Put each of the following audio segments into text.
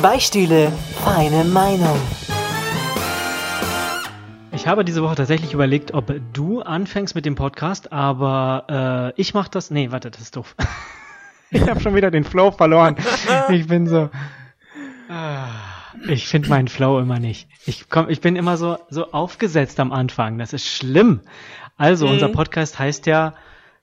Zwei Stühle, feine Meinung. Ich habe diese Woche tatsächlich überlegt, ob du anfängst mit dem Podcast, aber äh, ich mach das. Nee, warte, das ist doof. ich habe schon wieder den Flow verloren. Ich bin so. Ah, ich finde meinen Flow immer nicht. Ich komm, ich bin immer so so aufgesetzt am Anfang. Das ist schlimm. Also Mhm. unser Podcast heißt ja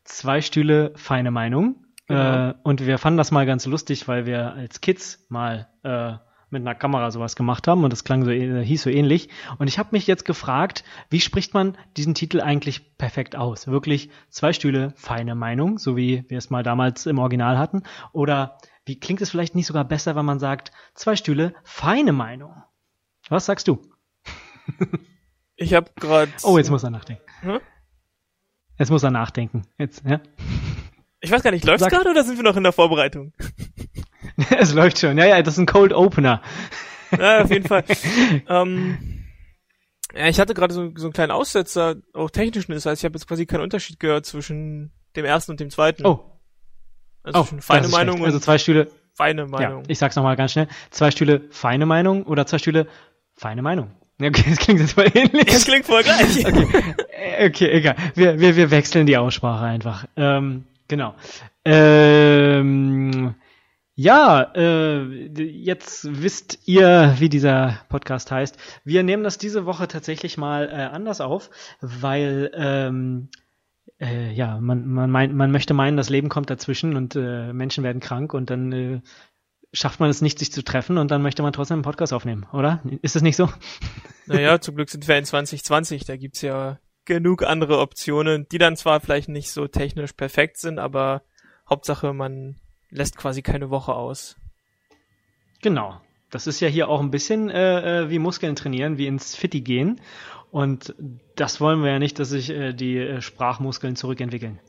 zwei Stühle feine Meinung. Genau. Äh, und wir fanden das mal ganz lustig, weil wir als Kids mal äh, mit einer Kamera sowas gemacht haben und das klang so äh, hieß so ähnlich. Und ich habe mich jetzt gefragt, wie spricht man diesen Titel eigentlich perfekt aus? Wirklich zwei Stühle feine Meinung, so wie wir es mal damals im Original hatten, oder wie klingt es vielleicht nicht sogar besser, wenn man sagt zwei Stühle feine Meinung? Was sagst du? Ich habe gerade. Oh, jetzt muss er nachdenken. Hm? Jetzt muss er nachdenken. Jetzt, ja. Ich weiß gar nicht, läuft's Sag- gerade oder sind wir noch in der Vorbereitung? es läuft schon. Ja, ja, das ist ein Cold Opener. Ja, auf jeden Fall. ähm, ja, ich hatte gerade so, so einen kleinen Aussetzer, auch technischen ist, heißt, ich habe jetzt quasi keinen Unterschied gehört zwischen dem ersten und dem zweiten. Oh, also oh, das feine Meinung schlecht. Also und zwei Stühle. feine Meinung. Ja, ich sag's nochmal ganz schnell. Zwei Stühle feine Meinung oder zwei Stühle feine Meinung. Okay, das klingt jetzt mal ähnlich. das klingt voll gleich. Okay, äh, okay egal. Wir, wir, wir wechseln die Aussprache einfach. Ähm, genau. Ähm, ja, äh, jetzt wisst ihr, wie dieser Podcast heißt. Wir nehmen das diese Woche tatsächlich mal äh, anders auf, weil ähm, äh, ja, man, man, meint, man möchte meinen, das Leben kommt dazwischen und äh, Menschen werden krank und dann äh, schafft man es nicht, sich zu treffen und dann möchte man trotzdem einen Podcast aufnehmen, oder? Ist das nicht so? Naja, zum Glück sind wir in 2020, da gibt's ja genug andere Optionen, die dann zwar vielleicht nicht so technisch perfekt sind, aber Hauptsache man lässt quasi keine Woche aus. Genau. Das ist ja hier auch ein bisschen äh, äh, wie Muskeln trainieren, wie ins Fitti gehen. Und das wollen wir ja nicht, dass sich äh, die äh, Sprachmuskeln zurückentwickeln.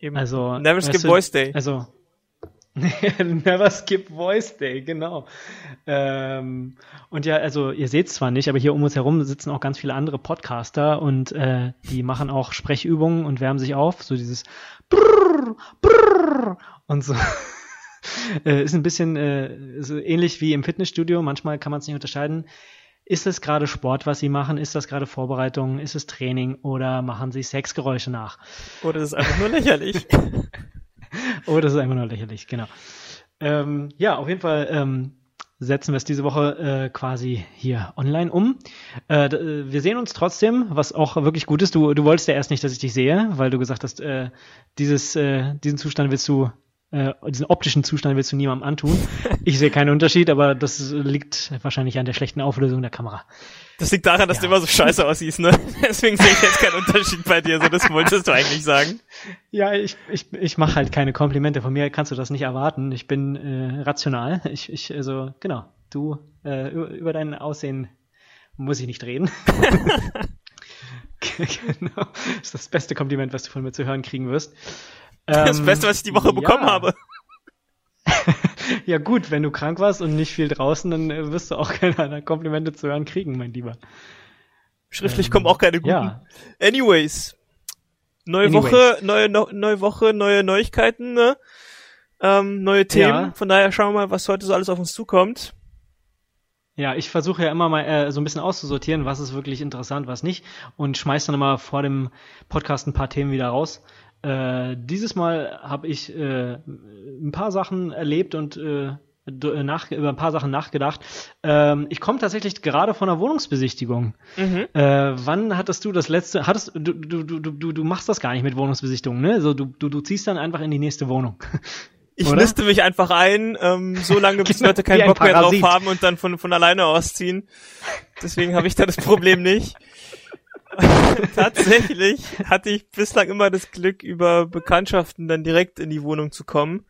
Eben. Also Never skip Voice Day. Also Never skip Voice Day, genau. Ähm, und ja, also ihr seht es zwar nicht, aber hier um uns herum sitzen auch ganz viele andere Podcaster und äh, die machen auch Sprechübungen und wärmen sich auf, so dieses Brrr, Brrr und so. äh, ist ein bisschen äh, so ähnlich wie im Fitnessstudio. Manchmal kann man es nicht unterscheiden. Ist es gerade Sport, was sie machen? Ist das gerade Vorbereitung? Ist es Training? Oder machen sie Sexgeräusche nach? Oder ist einfach nur lächerlich. Oh, das ist einfach nur lächerlich, genau. Ähm, ja, auf jeden Fall ähm, setzen wir es diese Woche äh, quasi hier online um. Äh, äh, wir sehen uns trotzdem, was auch wirklich gut ist. Du, du wolltest ja erst nicht, dass ich dich sehe, weil du gesagt hast, äh, dieses, äh, diesen Zustand willst du, äh, diesen optischen Zustand willst du niemandem antun. Ich sehe keinen Unterschied, aber das liegt wahrscheinlich an der schlechten Auflösung der Kamera. Das liegt daran, dass Ja. du immer so scheiße aussiehst, ne? Deswegen sehe ich jetzt keinen Unterschied bei dir, so das wolltest du eigentlich sagen. Ja, ich, ich, ich mache halt keine Komplimente. Von mir kannst du das nicht erwarten. Ich bin äh, rational. Ich, ich, also, genau. Du, äh, über, über dein Aussehen muss ich nicht reden. genau. Das ist das beste Kompliment, was du von mir zu hören kriegen wirst. Das Ähm, Beste, was ich die Woche bekommen ja. habe. Ja gut, wenn du krank warst und nicht viel draußen, dann äh, wirst du auch keine Komplimente zu hören kriegen, mein Lieber. Schriftlich Ähm, kommen auch keine guten. Ja, Anyways. Neue Anyways. Woche, neue, no, neue Woche, neue Neuigkeiten, ne? Ähm, neue Themen. Ja. Von daher schauen wir mal, was heute so alles auf uns zukommt. Ja, ich versuche ja immer mal äh, so ein bisschen auszusortieren, was ist wirklich interessant, was nicht und schmeiß dann immer vor dem Podcast ein paar Themen wieder raus. Äh, dieses Mal habe ich äh, ein paar Sachen erlebt und äh, äh, nach, über ein paar Sachen nachgedacht. Ähm, ich komme tatsächlich gerade von einer Wohnungsbesichtigung. Mhm. Äh, wann hattest du das letzte? Hattest du du du du du, machst das gar nicht mit Wohnungsbesichtigungen, ne? So du du du ziehst dann einfach in die nächste Wohnung. Ich Oder? liste mich einfach ein, ähm, so lange, bis Genau, Leute keinen Bock mehr drauf haben und dann von, von alleine ausziehen. Deswegen habe ich da das Problem nicht. Tatsächlich hatte ich bislang immer das Glück, über Bekanntschaften dann direkt in die Wohnung zu kommen,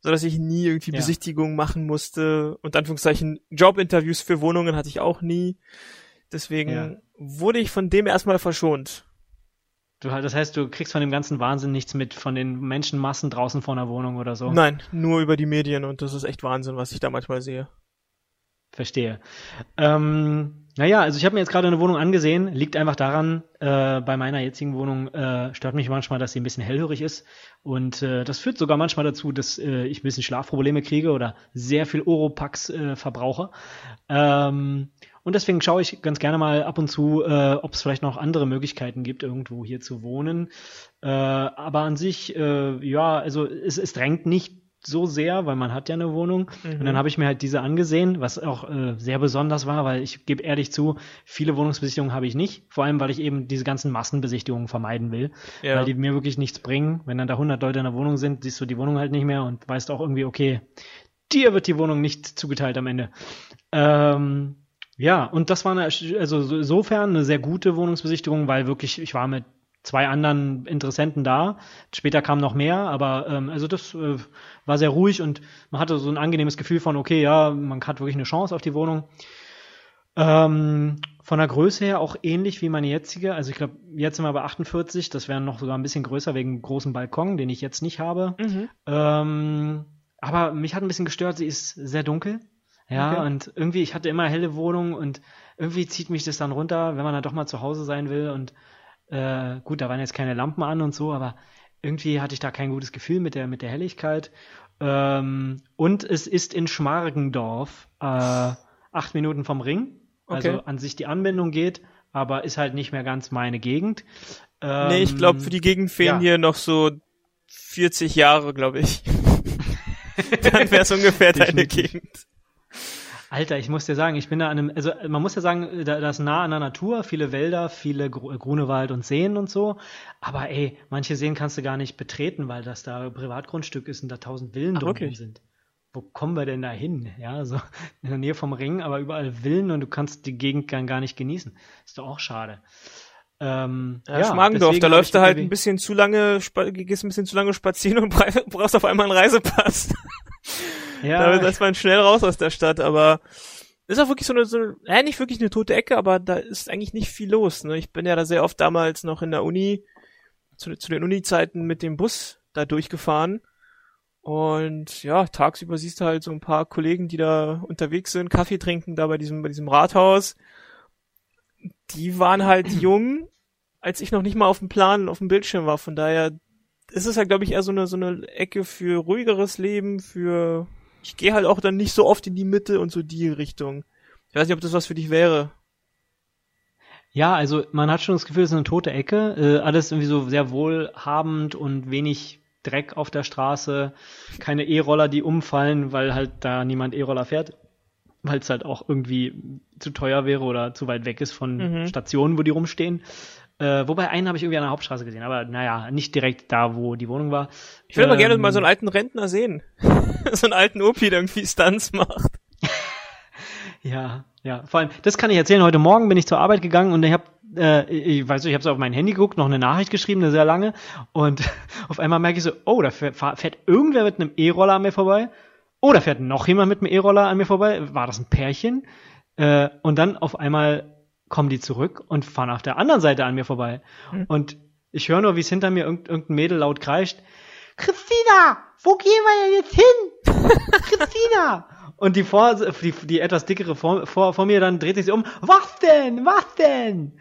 so dass ich nie irgendwie Ja. Besichtigungen machen musste. Und Anführungszeichen Jobinterviews für Wohnungen hatte ich auch nie. Deswegen Ja. wurde ich von dem erstmal verschont. Du, das heißt, du kriegst von dem ganzen Wahnsinn nichts mit, von den Menschenmassen draußen vor einer Wohnung oder so. Nein, nur über die Medien und das ist echt Wahnsinn, was ich da manchmal sehe. Verstehe. Ähm, naja, also ich habe mir jetzt gerade eine Wohnung angesehen, liegt einfach daran, äh, bei meiner jetzigen Wohnung äh, stört mich manchmal, dass sie ein bisschen hellhörig ist. Und äh, das führt sogar manchmal dazu, dass äh, ich ein bisschen Schlafprobleme kriege oder sehr viel Oropax äh, verbrauche. Ähm, und deswegen schaue ich ganz gerne mal ab und zu, äh, ob es vielleicht noch andere Möglichkeiten gibt, irgendwo hier zu wohnen. Aber an sich, ja, also es, es drängt nicht so sehr, weil man hat ja eine Wohnung. Mhm. Und dann habe ich mir halt diese angesehen, was auch äh, sehr besonders war, weil ich gebe ehrlich zu, viele Wohnungsbesichtigungen habe ich nicht. Vor allem, weil ich eben diese ganzen Massenbesichtigungen vermeiden will, ja. weil die mir wirklich nichts bringen. Wenn dann da 100 Leute in der Wohnung sind, siehst du die Wohnung halt nicht mehr und weißt auch irgendwie, okay, dir wird die Wohnung nicht zugeteilt am Ende. Ähm, ja, und das war eine, also insofern eine sehr gute Wohnungsbesichtigung, weil wirklich, ich war mit zwei anderen Interessenten da. Später kamen noch mehr, aber ähm, also das äh, war sehr ruhig und man hatte so ein angenehmes Gefühl von, okay, ja, man hat wirklich eine Chance auf die Wohnung. Ähm, von der Größe her auch ähnlich wie meine jetzige. Also ich glaube, jetzt sind wir bei 48, das wäre noch sogar ein bisschen größer wegen großen Balkon, den ich jetzt nicht habe. Mhm. Ähm, aber mich hat ein bisschen gestört, sie ist sehr dunkel. Ja, okay. und irgendwie, ich hatte immer helle Wohnung und irgendwie zieht mich das dann runter, wenn man dann doch mal zu Hause sein will und äh, gut, da waren jetzt keine Lampen an und so, aber irgendwie hatte ich da kein gutes Gefühl mit der, mit der Helligkeit. Ähm, und es ist in Schmargendorf, äh, acht Minuten vom Ring. Also okay. an sich die Anbindung geht, aber ist halt nicht mehr ganz meine Gegend. Ähm, nee, ich glaube, für die Gegend fehlen ja. hier noch so 40 Jahre, glaube ich. Dann wäre es ungefähr deine Gegend. Alter, ich muss dir sagen, ich bin da an einem, also man muss ja sagen, da, das ist nah an der Natur, viele Wälder, viele Grunewald und Seen und so. Aber ey, manche Seen kannst du gar nicht betreten, weil das da Privatgrundstück ist und da tausend Villen Ach, drum sind. Wo kommen wir denn da hin? Ja, so in der Nähe vom Ring, aber überall Villen und du kannst die Gegend gar, gar nicht genießen. Ist doch auch schade. Ähm, ja, ja, Schmargendorf, da läufst du halt ein bisschen zu lange, gehst ein bisschen zu lange spazieren und brauchst auf einmal einen Reisepass. Ja. Da ist man schnell raus aus der Stadt, aber ist auch wirklich so eine, so, äh, nicht wirklich eine tote Ecke, aber da ist eigentlich nicht viel los. Ne? Ich bin ja da sehr oft damals noch in der Uni, zu, zu den Uni-Zeiten mit dem Bus da durchgefahren. Und ja, tagsüber siehst du halt so ein paar Kollegen, die da unterwegs sind, Kaffee trinken da bei diesem, bei diesem Rathaus. Die waren halt jung, als ich noch nicht mal auf dem Plan, auf dem Bildschirm war. Von daher ist es halt, glaube ich, eher so eine, so eine Ecke für ruhigeres Leben, für ich gehe halt auch dann nicht so oft in die Mitte und so die Richtung. Ich weiß nicht, ob das was für dich wäre. Ja, also man hat schon das Gefühl, es ist eine tote Ecke. Äh, alles irgendwie so sehr wohlhabend und wenig Dreck auf der Straße. Keine E-Roller, die umfallen, weil halt da niemand E-Roller fährt. Weil es halt auch irgendwie zu teuer wäre oder zu weit weg ist von mhm. Stationen, wo die rumstehen. Äh, wobei einen habe ich irgendwie an der Hauptstraße gesehen, aber naja, nicht direkt da, wo die Wohnung war. Ich würde ähm, aber gerne mal so einen alten Rentner sehen. so einen alten Opi, der irgendwie Stunts macht. ja, ja. Vor allem, das kann ich erzählen. Heute Morgen bin ich zur Arbeit gegangen und ich habe äh, ich weiß nicht, ich habe so auf mein Handy geguckt, noch eine Nachricht geschrieben, eine sehr lange. Und auf einmal merke ich so, oh, da fährt, fährt irgendwer mit einem E-Roller an mir vorbei. Oh, da fährt noch jemand mit einem E-Roller an mir vorbei. War das ein Pärchen? Äh, und dann auf einmal kommen die zurück und fahren auf der anderen Seite an mir vorbei. Mhm. Und ich höre nur, wie es hinter mir irgend, irgendein Mädel laut kreischt. Christina, wo gehen wir denn jetzt hin? Christina! Und die, vor, die, die etwas dickere vor, vor, vor mir dann dreht sich um. Was denn? Was denn?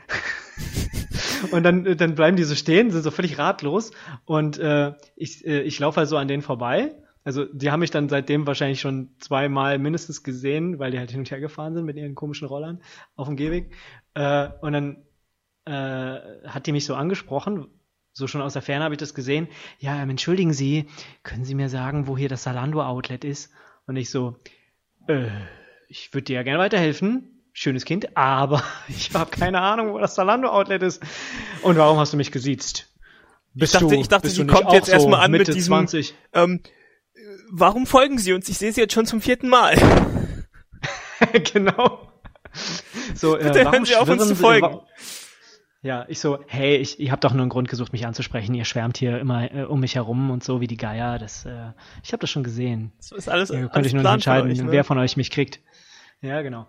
und dann, dann bleiben die so stehen, sind so völlig ratlos. Und äh, ich, äh, ich laufe halt so an denen vorbei also die haben mich dann seitdem wahrscheinlich schon zweimal mindestens gesehen, weil die halt hin und her gefahren sind mit ihren komischen Rollern auf dem Gehweg. Äh, und dann äh, hat die mich so angesprochen, so schon aus der Ferne habe ich das gesehen. Ja, ähm, entschuldigen Sie, können Sie mir sagen, wo hier das Salando-Outlet ist? Und ich so, äh, ich würde dir ja gerne weiterhelfen. Schönes Kind, aber ich habe keine Ahnung, wo das Salando-Outlet ist. Und warum hast du mich gesiezt? Bist ich dachte, du, ich dachte sie kommt jetzt so erstmal an Mitte mit diesem, 20? Ähm, warum folgen Sie uns? Ich sehe Sie jetzt schon zum vierten Mal. genau. So, äh, Bitte hören Sie auf uns zu folgen. Ja, ich so, hey, ich, ich habe doch nur einen Grund gesucht, mich anzusprechen. Ihr schwärmt hier immer äh, um mich herum und so wie die Geier. Das, äh, ich habe das schon gesehen. Das ist alles. Ja, könnte ich nur nicht entscheiden, euch, ne? wer von euch mich kriegt. Ja, genau.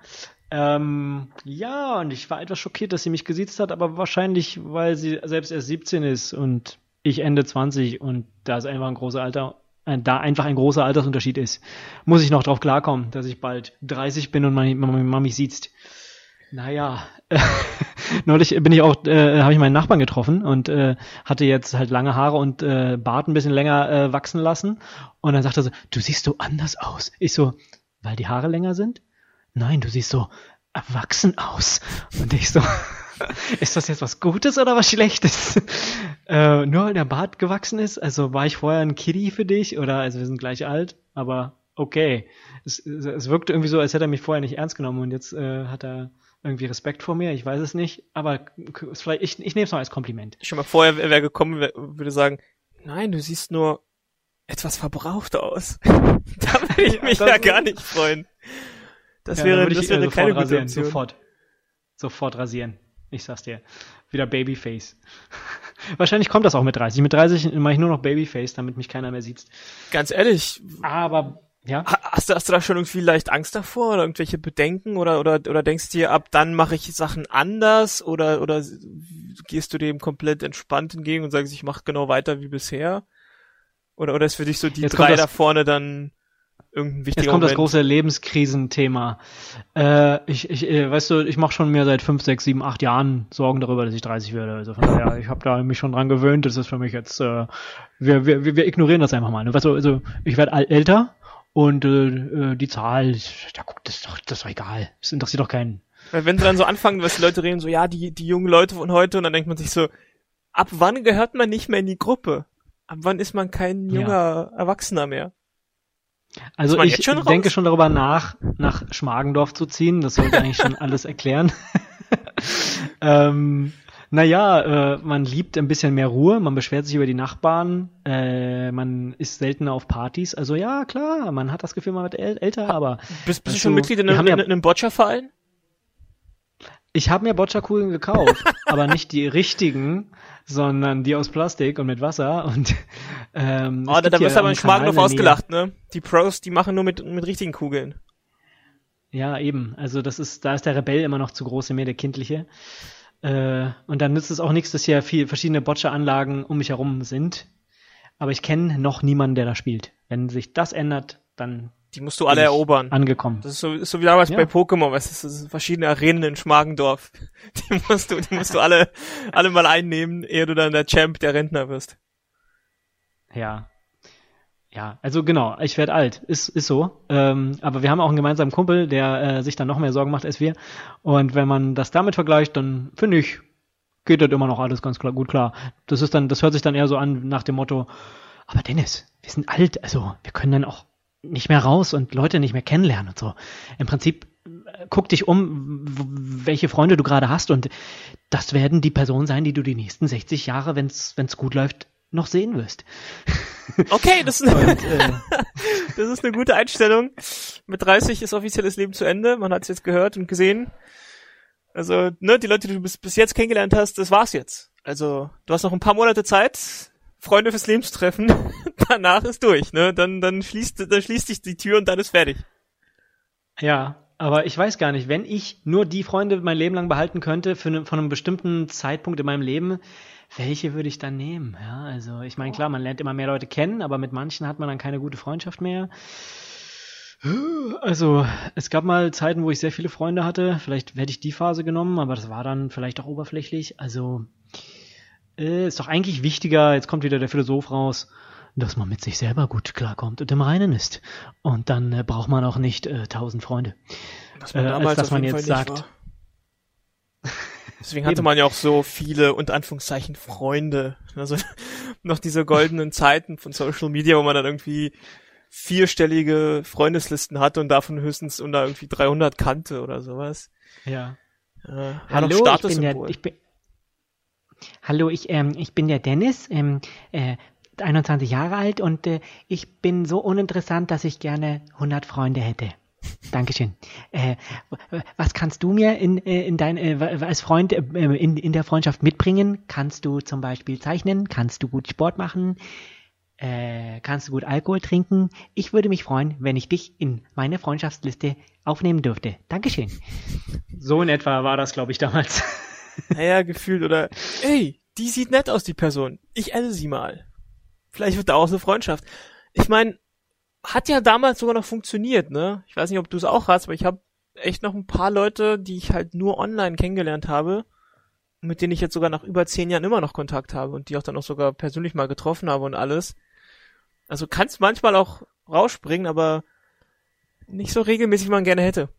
Ähm, ja, und ich war etwas schockiert, dass sie mich gesiezt hat, aber wahrscheinlich, weil sie selbst erst 17 ist und ich Ende 20 und da ist einfach ein großer Alter äh, da einfach ein großer Altersunterschied ist. Muss ich noch drauf klarkommen, dass ich bald 30 bin und meine Mama mich sieht. Naja, neulich bin ich auch, äh, habe ich meinen Nachbarn getroffen und äh, hatte jetzt halt lange Haare und äh, Bart ein bisschen länger äh, wachsen lassen. Und dann sagte er so, du siehst so anders aus. Ich so, weil die Haare länger sind? Nein, du siehst so erwachsen aus. Und ich so, ist das jetzt was Gutes oder was Schlechtes? äh, nur weil der Bart gewachsen ist? Also war ich vorher ein Kitty für dich? Oder, also wir sind gleich alt, aber okay. Es, es wirkte irgendwie so, als hätte er mich vorher nicht ernst genommen und jetzt äh, hat er irgendwie Respekt vor mir, ich weiß es nicht, aber vielleicht, ich, ich nehme es mal als Kompliment. Schon mal vorher wäre gekommen, wär, würde sagen, nein, du siehst nur etwas verbraucht aus. da würde ich mich ja gar nicht freuen. Das ja, wäre, das wäre keine gute rasieren, Sofort. Sofort rasieren. Ich sag's dir. Wieder Babyface. Wahrscheinlich kommt das auch mit 30. Mit 30 mache ich nur noch Babyface, damit mich keiner mehr sieht. Ganz ehrlich. Aber ja. Hast du, hast du da schon irgendwie leicht Angst davor oder irgendwelche Bedenken oder, oder, oder denkst du dir, ab dann mache ich Sachen anders oder, oder gehst du dem komplett entspannt entgegen und sagst, ich mache genau weiter wie bisher? Oder, oder ist für dich so die Jetzt drei da vorne dann irgendein wichtiger Jetzt kommt Moment? das große Lebenskrisenthema. Äh, ich, ich, äh, weißt du, ich mache schon mir seit fünf, sechs, sieben, acht Jahren Sorgen darüber, dass ich 30 werde. Also von daher, ich habe da mich schon dran gewöhnt. Das ist für mich jetzt, äh, wir, wir, wir ignorieren das einfach mal. Ne? Weißt du, also ich werde älter, und äh, äh, die Zahl, da guckt, das ist doch, das ist doch egal. Das interessiert doch keinen. Weil wenn sie dann so anfangen, was die Leute reden, so, ja, die, die jungen Leute von heute, und dann denkt man sich so, ab wann gehört man nicht mehr in die Gruppe? Ab wann ist man kein junger ja. Erwachsener mehr? Also ich schon denke schon darüber nach, nach Schmargendorf zu ziehen. Das sollte eigentlich schon alles erklären. ähm, naja, äh, man liebt ein bisschen mehr Ruhe, man beschwert sich über die Nachbarn, äh, man ist seltener auf Partys. Also ja, klar, man hat das Gefühl, man wird äl älter, aber. Bist, bist du schon Mitglied in, einem, ja, in einem Boccia-Verein? Ich habe mir Boccia-Kugeln gekauft, aber nicht die richtigen, sondern die aus Plastik und mit Wasser und ähm, Oh, da, da wirst du aber in Schmargendorf ausgelacht, ne? Die Pros, die machen nur mit, mit richtigen Kugeln. Ja, eben. Also das ist, da ist der Rebell immer noch zu groß in mir, der kindliche. Äh, und dann nützt es auch nichts, dass hier viel, verschiedene Boccia-Anlagen um mich herum sind. Aber ich kenne noch niemanden, der da spielt. Wenn sich das ändert, dann. Die musst du alle erobern. Angekommen. Das ist so, ist so wie damals ja. bei Pokémon, weißt du, das sind verschiedene Arenen in Schmargendorf. Die musst du, die musst du alle, alle mal einnehmen, ehe du dann der Champ, der Rentner wirst. Ja, ja, also genau, ich werde alt, ist, ist so. Ähm, aber wir haben auch einen gemeinsamen Kumpel, der äh, sich dann noch mehr Sorgen macht als wir. Und wenn man das damit vergleicht, dann finde ich, geht das immer noch alles ganz klar, gut klar. Das ist dann, das hört sich dann eher so an nach dem Motto, aber Dennis, wir sind alt, also wir können dann auch nicht mehr raus und Leute nicht mehr kennenlernen und so. Im Prinzip äh, guck dich um, welche Freunde du gerade hast und das werden die Personen sein, die du die nächsten 60 Jahre, wenn es gut läuft, noch sehen wirst. Okay, das ist, eine, Und, äh, das ist eine gute Einstellung. Mit 30 ist offizielles Leben zu Ende. Man hat es jetzt gehört und gesehen. Also, ne, die Leute, die du bis, bis jetzt kennengelernt hast, das war's jetzt. Also, du hast noch ein paar Monate Zeit, Freunde fürs Leben zu treffen. Danach ist durch, ne? Dann, dann schließt, dann schließt sich die Tür und dann ist fertig. Ja, aber ich weiß gar nicht, wenn ich nur die Freunde mein Leben lang behalten könnte, für ne, von einem bestimmten Zeitpunkt in meinem Leben, welche würde ich dann nehmen? Ja, also ich meine, klar, man lernt immer mehr Leute kennen, aber mit manchen hat man dann keine gute Freundschaft mehr. Also, es gab mal Zeiten, wo ich sehr viele Freunde hatte. Vielleicht hätte ich die Phase genommen, aber das war dann vielleicht auch oberflächlich. Also, äh, ist doch eigentlich wichtiger, jetzt kommt wieder der Philosoph raus, dass man mit sich selber gut klarkommt und im Reinen ist. Und dann äh, braucht man auch nicht äh, tausend Freunde. Was man damals äh, als dass man jetzt sagt. Deswegen hatte man ja auch so viele, unter Anführungszeichen, Freunde. Also noch diese goldenen Zeiten von Social Media, wo man dann irgendwie vierstellige Freundeslisten hatte und davon höchstens unter irgendwie 300 kannte oder sowas. Ja. Äh, Hallo, ich bin der, ich bin, Hallo, ich, ähm, ich bin der Dennis, ähm, äh, 21 Jahre alt und äh, ich bin so uninteressant, dass ich gerne 100 Freunde hätte. Dankeschön. Äh, was kannst du mir in, äh, in dein, äh, als Freund äh, in, in der Freundschaft mitbringen? Kannst du zum Beispiel zeichnen? Kannst du gut Sport machen? Äh, kannst du gut Alkohol trinken? Ich würde mich freuen, wenn ich dich in meine Freundschaftsliste aufnehmen dürfte. Dankeschön. So in etwa war das, glaube ich, damals. Naja, gefühlt oder, ey, die sieht nett aus, die Person. Ich esse sie mal. Vielleicht wird da auch eine Freundschaft ich meine, hat ja damals sogar noch funktioniert, ne? Ich weiß nicht, ob du es auch hast, aber ich habe echt noch ein paar Leute, die ich halt nur online kennengelernt habe, mit denen ich jetzt sogar nach über zehn Jahren immer noch Kontakt habe und die auch dann auch sogar persönlich mal getroffen habe und alles. Also kannst manchmal auch rausspringen, aber nicht so regelmäßig, wie man gerne hätte.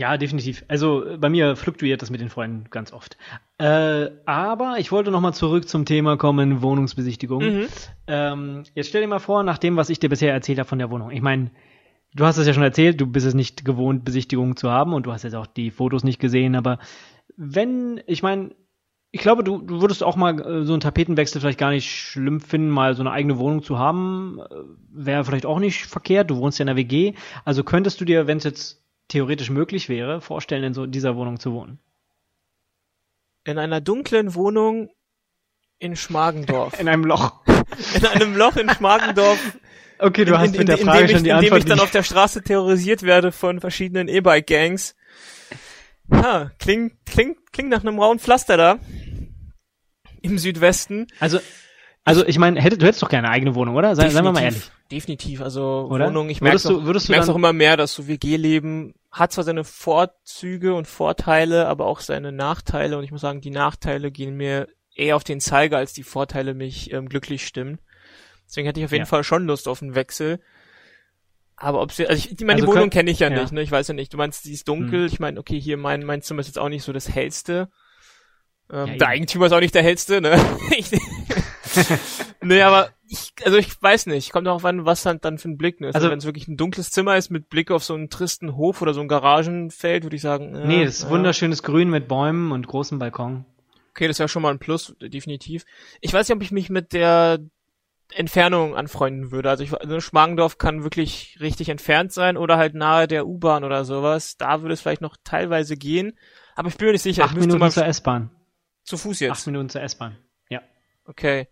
Ja, definitiv. Also bei mir fluktuiert das mit den Freunden ganz oft. Äh, aber ich wollte nochmal zurück zum Thema kommen, Wohnungsbesichtigung. Mhm. Ähm, jetzt stell dir mal vor, nach dem, was ich dir bisher erzählt habe von der Wohnung. Ich meine, du hast es ja schon erzählt, du bist es nicht gewohnt, Besichtigungen zu haben und du hast jetzt auch die Fotos nicht gesehen, aber wenn, ich meine, ich glaube, du, du würdest auch mal äh, so einen Tapetenwechsel vielleicht gar nicht schlimm finden, mal so eine eigene Wohnung zu haben. Äh, Wäre vielleicht auch nicht verkehrt. Du wohnst ja in der WG. Also könntest du dir, wenn es jetzt theoretisch möglich wäre, vorstellen, in so dieser Wohnung zu wohnen? In einer dunklen Wohnung in Schmargendorf. in einem Loch. In einem Loch in Schmargendorf. Okay, du in, hast in, mit der Frage ich, schon die Antwort. Indem ich dann auf der Straße terrorisiert werde von verschiedenen E-Bike-Gangs. Ha, klingt, klingt, klingt nach einem rauen Pflaster da. Im Südwesten. Also, also ich meine, hättest, du hättest doch gerne eine eigene Wohnung, oder? Sei, seien wir mal ehrlich. Definitiv, also oder? Wohnung, ich merke es auch immer mehr, dass so WG-Leben hat zwar seine Vorzüge und Vorteile, aber auch seine Nachteile und ich muss sagen, die Nachteile gehen mir eher auf den Zeiger, als die Vorteile mich ähm, glücklich stimmen. Deswegen hätte ich auf jeden ja. Fall schon Lust auf einen Wechsel. Aber ob sie, also ich, meine, also die Wohnung kenne ich ja, ja, nicht, ne? Ich weiß ja nicht. Du meinst, sie ist dunkel. Hm. Ich meine, okay, hier mein, mein Zimmer ist jetzt auch nicht so das hellste. Ähm, ja, der Eigentümer ist auch nicht der hellste, ne? nee, aber ich, also ich weiß nicht, kommt auch an, was halt dann für ein Blick ne? Also, also wenn es wirklich ein dunkles Zimmer ist mit Blick auf so einen tristen Hof oder so ein Garagenfeld, würde ich sagen. Ja, nee, das ist ja. wunderschönes Grün mit Bäumen und großem Balkon. Okay, das ist ja schon mal ein Plus, definitiv. Ich weiß nicht, ob ich mich mit der Entfernung anfreunden würde. Also ich, also Schmargendorf kann wirklich richtig entfernt sein oder halt nahe der U-Bahn oder sowas. Da würde es vielleicht noch teilweise gehen. Aber ich bin mir nicht sicher. Acht Minuten zur S-Bahn. Zu Fuß jetzt? Acht Minuten zur S-Bahn. Ja. Okay.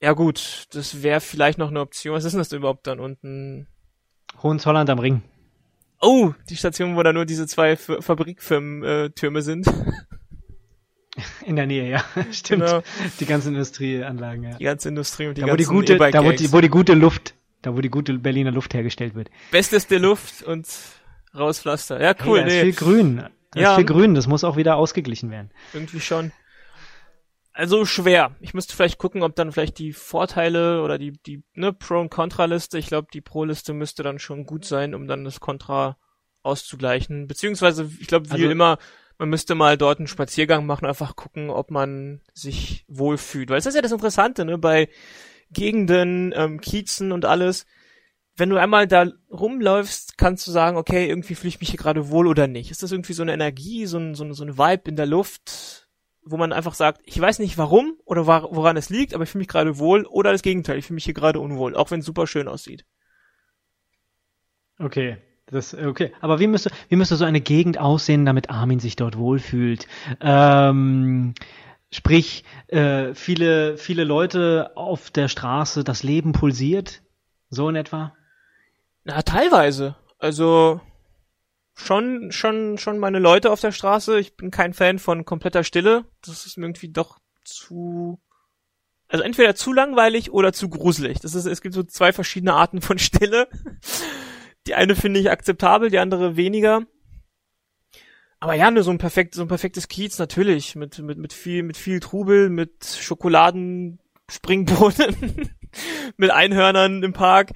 Ja gut, das wäre vielleicht noch eine Option. Was ist denn das überhaupt dann unten? Hohenzollern am Ring. Oh, die Station, wo da nur diese zwei F Fabrikfirmen-Türme äh, sind. In der Nähe, ja. Stimmt. Genau. Die ganzen Industrieanlagen, ja. Die ganze Industrie und die da, ganzen wo die gute, Da wo die, wo die gute Luft, da wo die gute Berliner Luft hergestellt wird. Besteste Luft und rauspflaster. Ja, cool. Hey, da nee. ist viel Grün. Da ja. ist viel Grün, das muss auch wieder ausgeglichen werden. Irgendwie schon also schwer. Ich müsste vielleicht gucken, ob dann vielleicht die Vorteile oder die, die ne, Pro- und Contra-Liste, ich glaube, die Pro-Liste müsste dann schon gut sein, um dann das Contra auszugleichen. Beziehungsweise, ich glaube, wie also, immer, man müsste mal dort einen Spaziergang machen, einfach gucken, ob man sich wohlfühlt. Weil es ist ja das Interessante, ne, bei Gegenden, ähm, Kiezen und alles. Wenn du einmal da rumläufst, kannst du sagen, okay, irgendwie fühle ich mich hier gerade wohl oder nicht. Ist das irgendwie so eine Energie, so ein, so, ein, so ein Vibe in der Luft? Wo man einfach sagt, ich weiß nicht warum oder woran es liegt, aber ich fühle mich gerade wohl oder das Gegenteil, ich fühle mich hier gerade unwohl, auch wenn es super schön aussieht. Okay, das okay. Aber wie müsste wie müsste so eine Gegend aussehen, damit Armin sich dort wohlfühlt? Ähm, sprich, äh, viele viele Leute auf der Straße, das Leben pulsiert, so in etwa. Na teilweise. Also schon, schon, schon meine Leute auf der Straße. Ich bin kein Fan von kompletter Stille. Das ist mir irgendwie doch zu, also entweder zu langweilig oder zu gruselig. Das ist, es gibt so zwei verschiedene Arten von Stille. Die eine finde ich akzeptabel, die andere weniger. Aber ja, nur so ein perfekt, so ein perfektes Kiez natürlich mit mit mit viel mit viel Trubel, mit Schokoladen, Springbrunnen, mit Einhörnern im Park.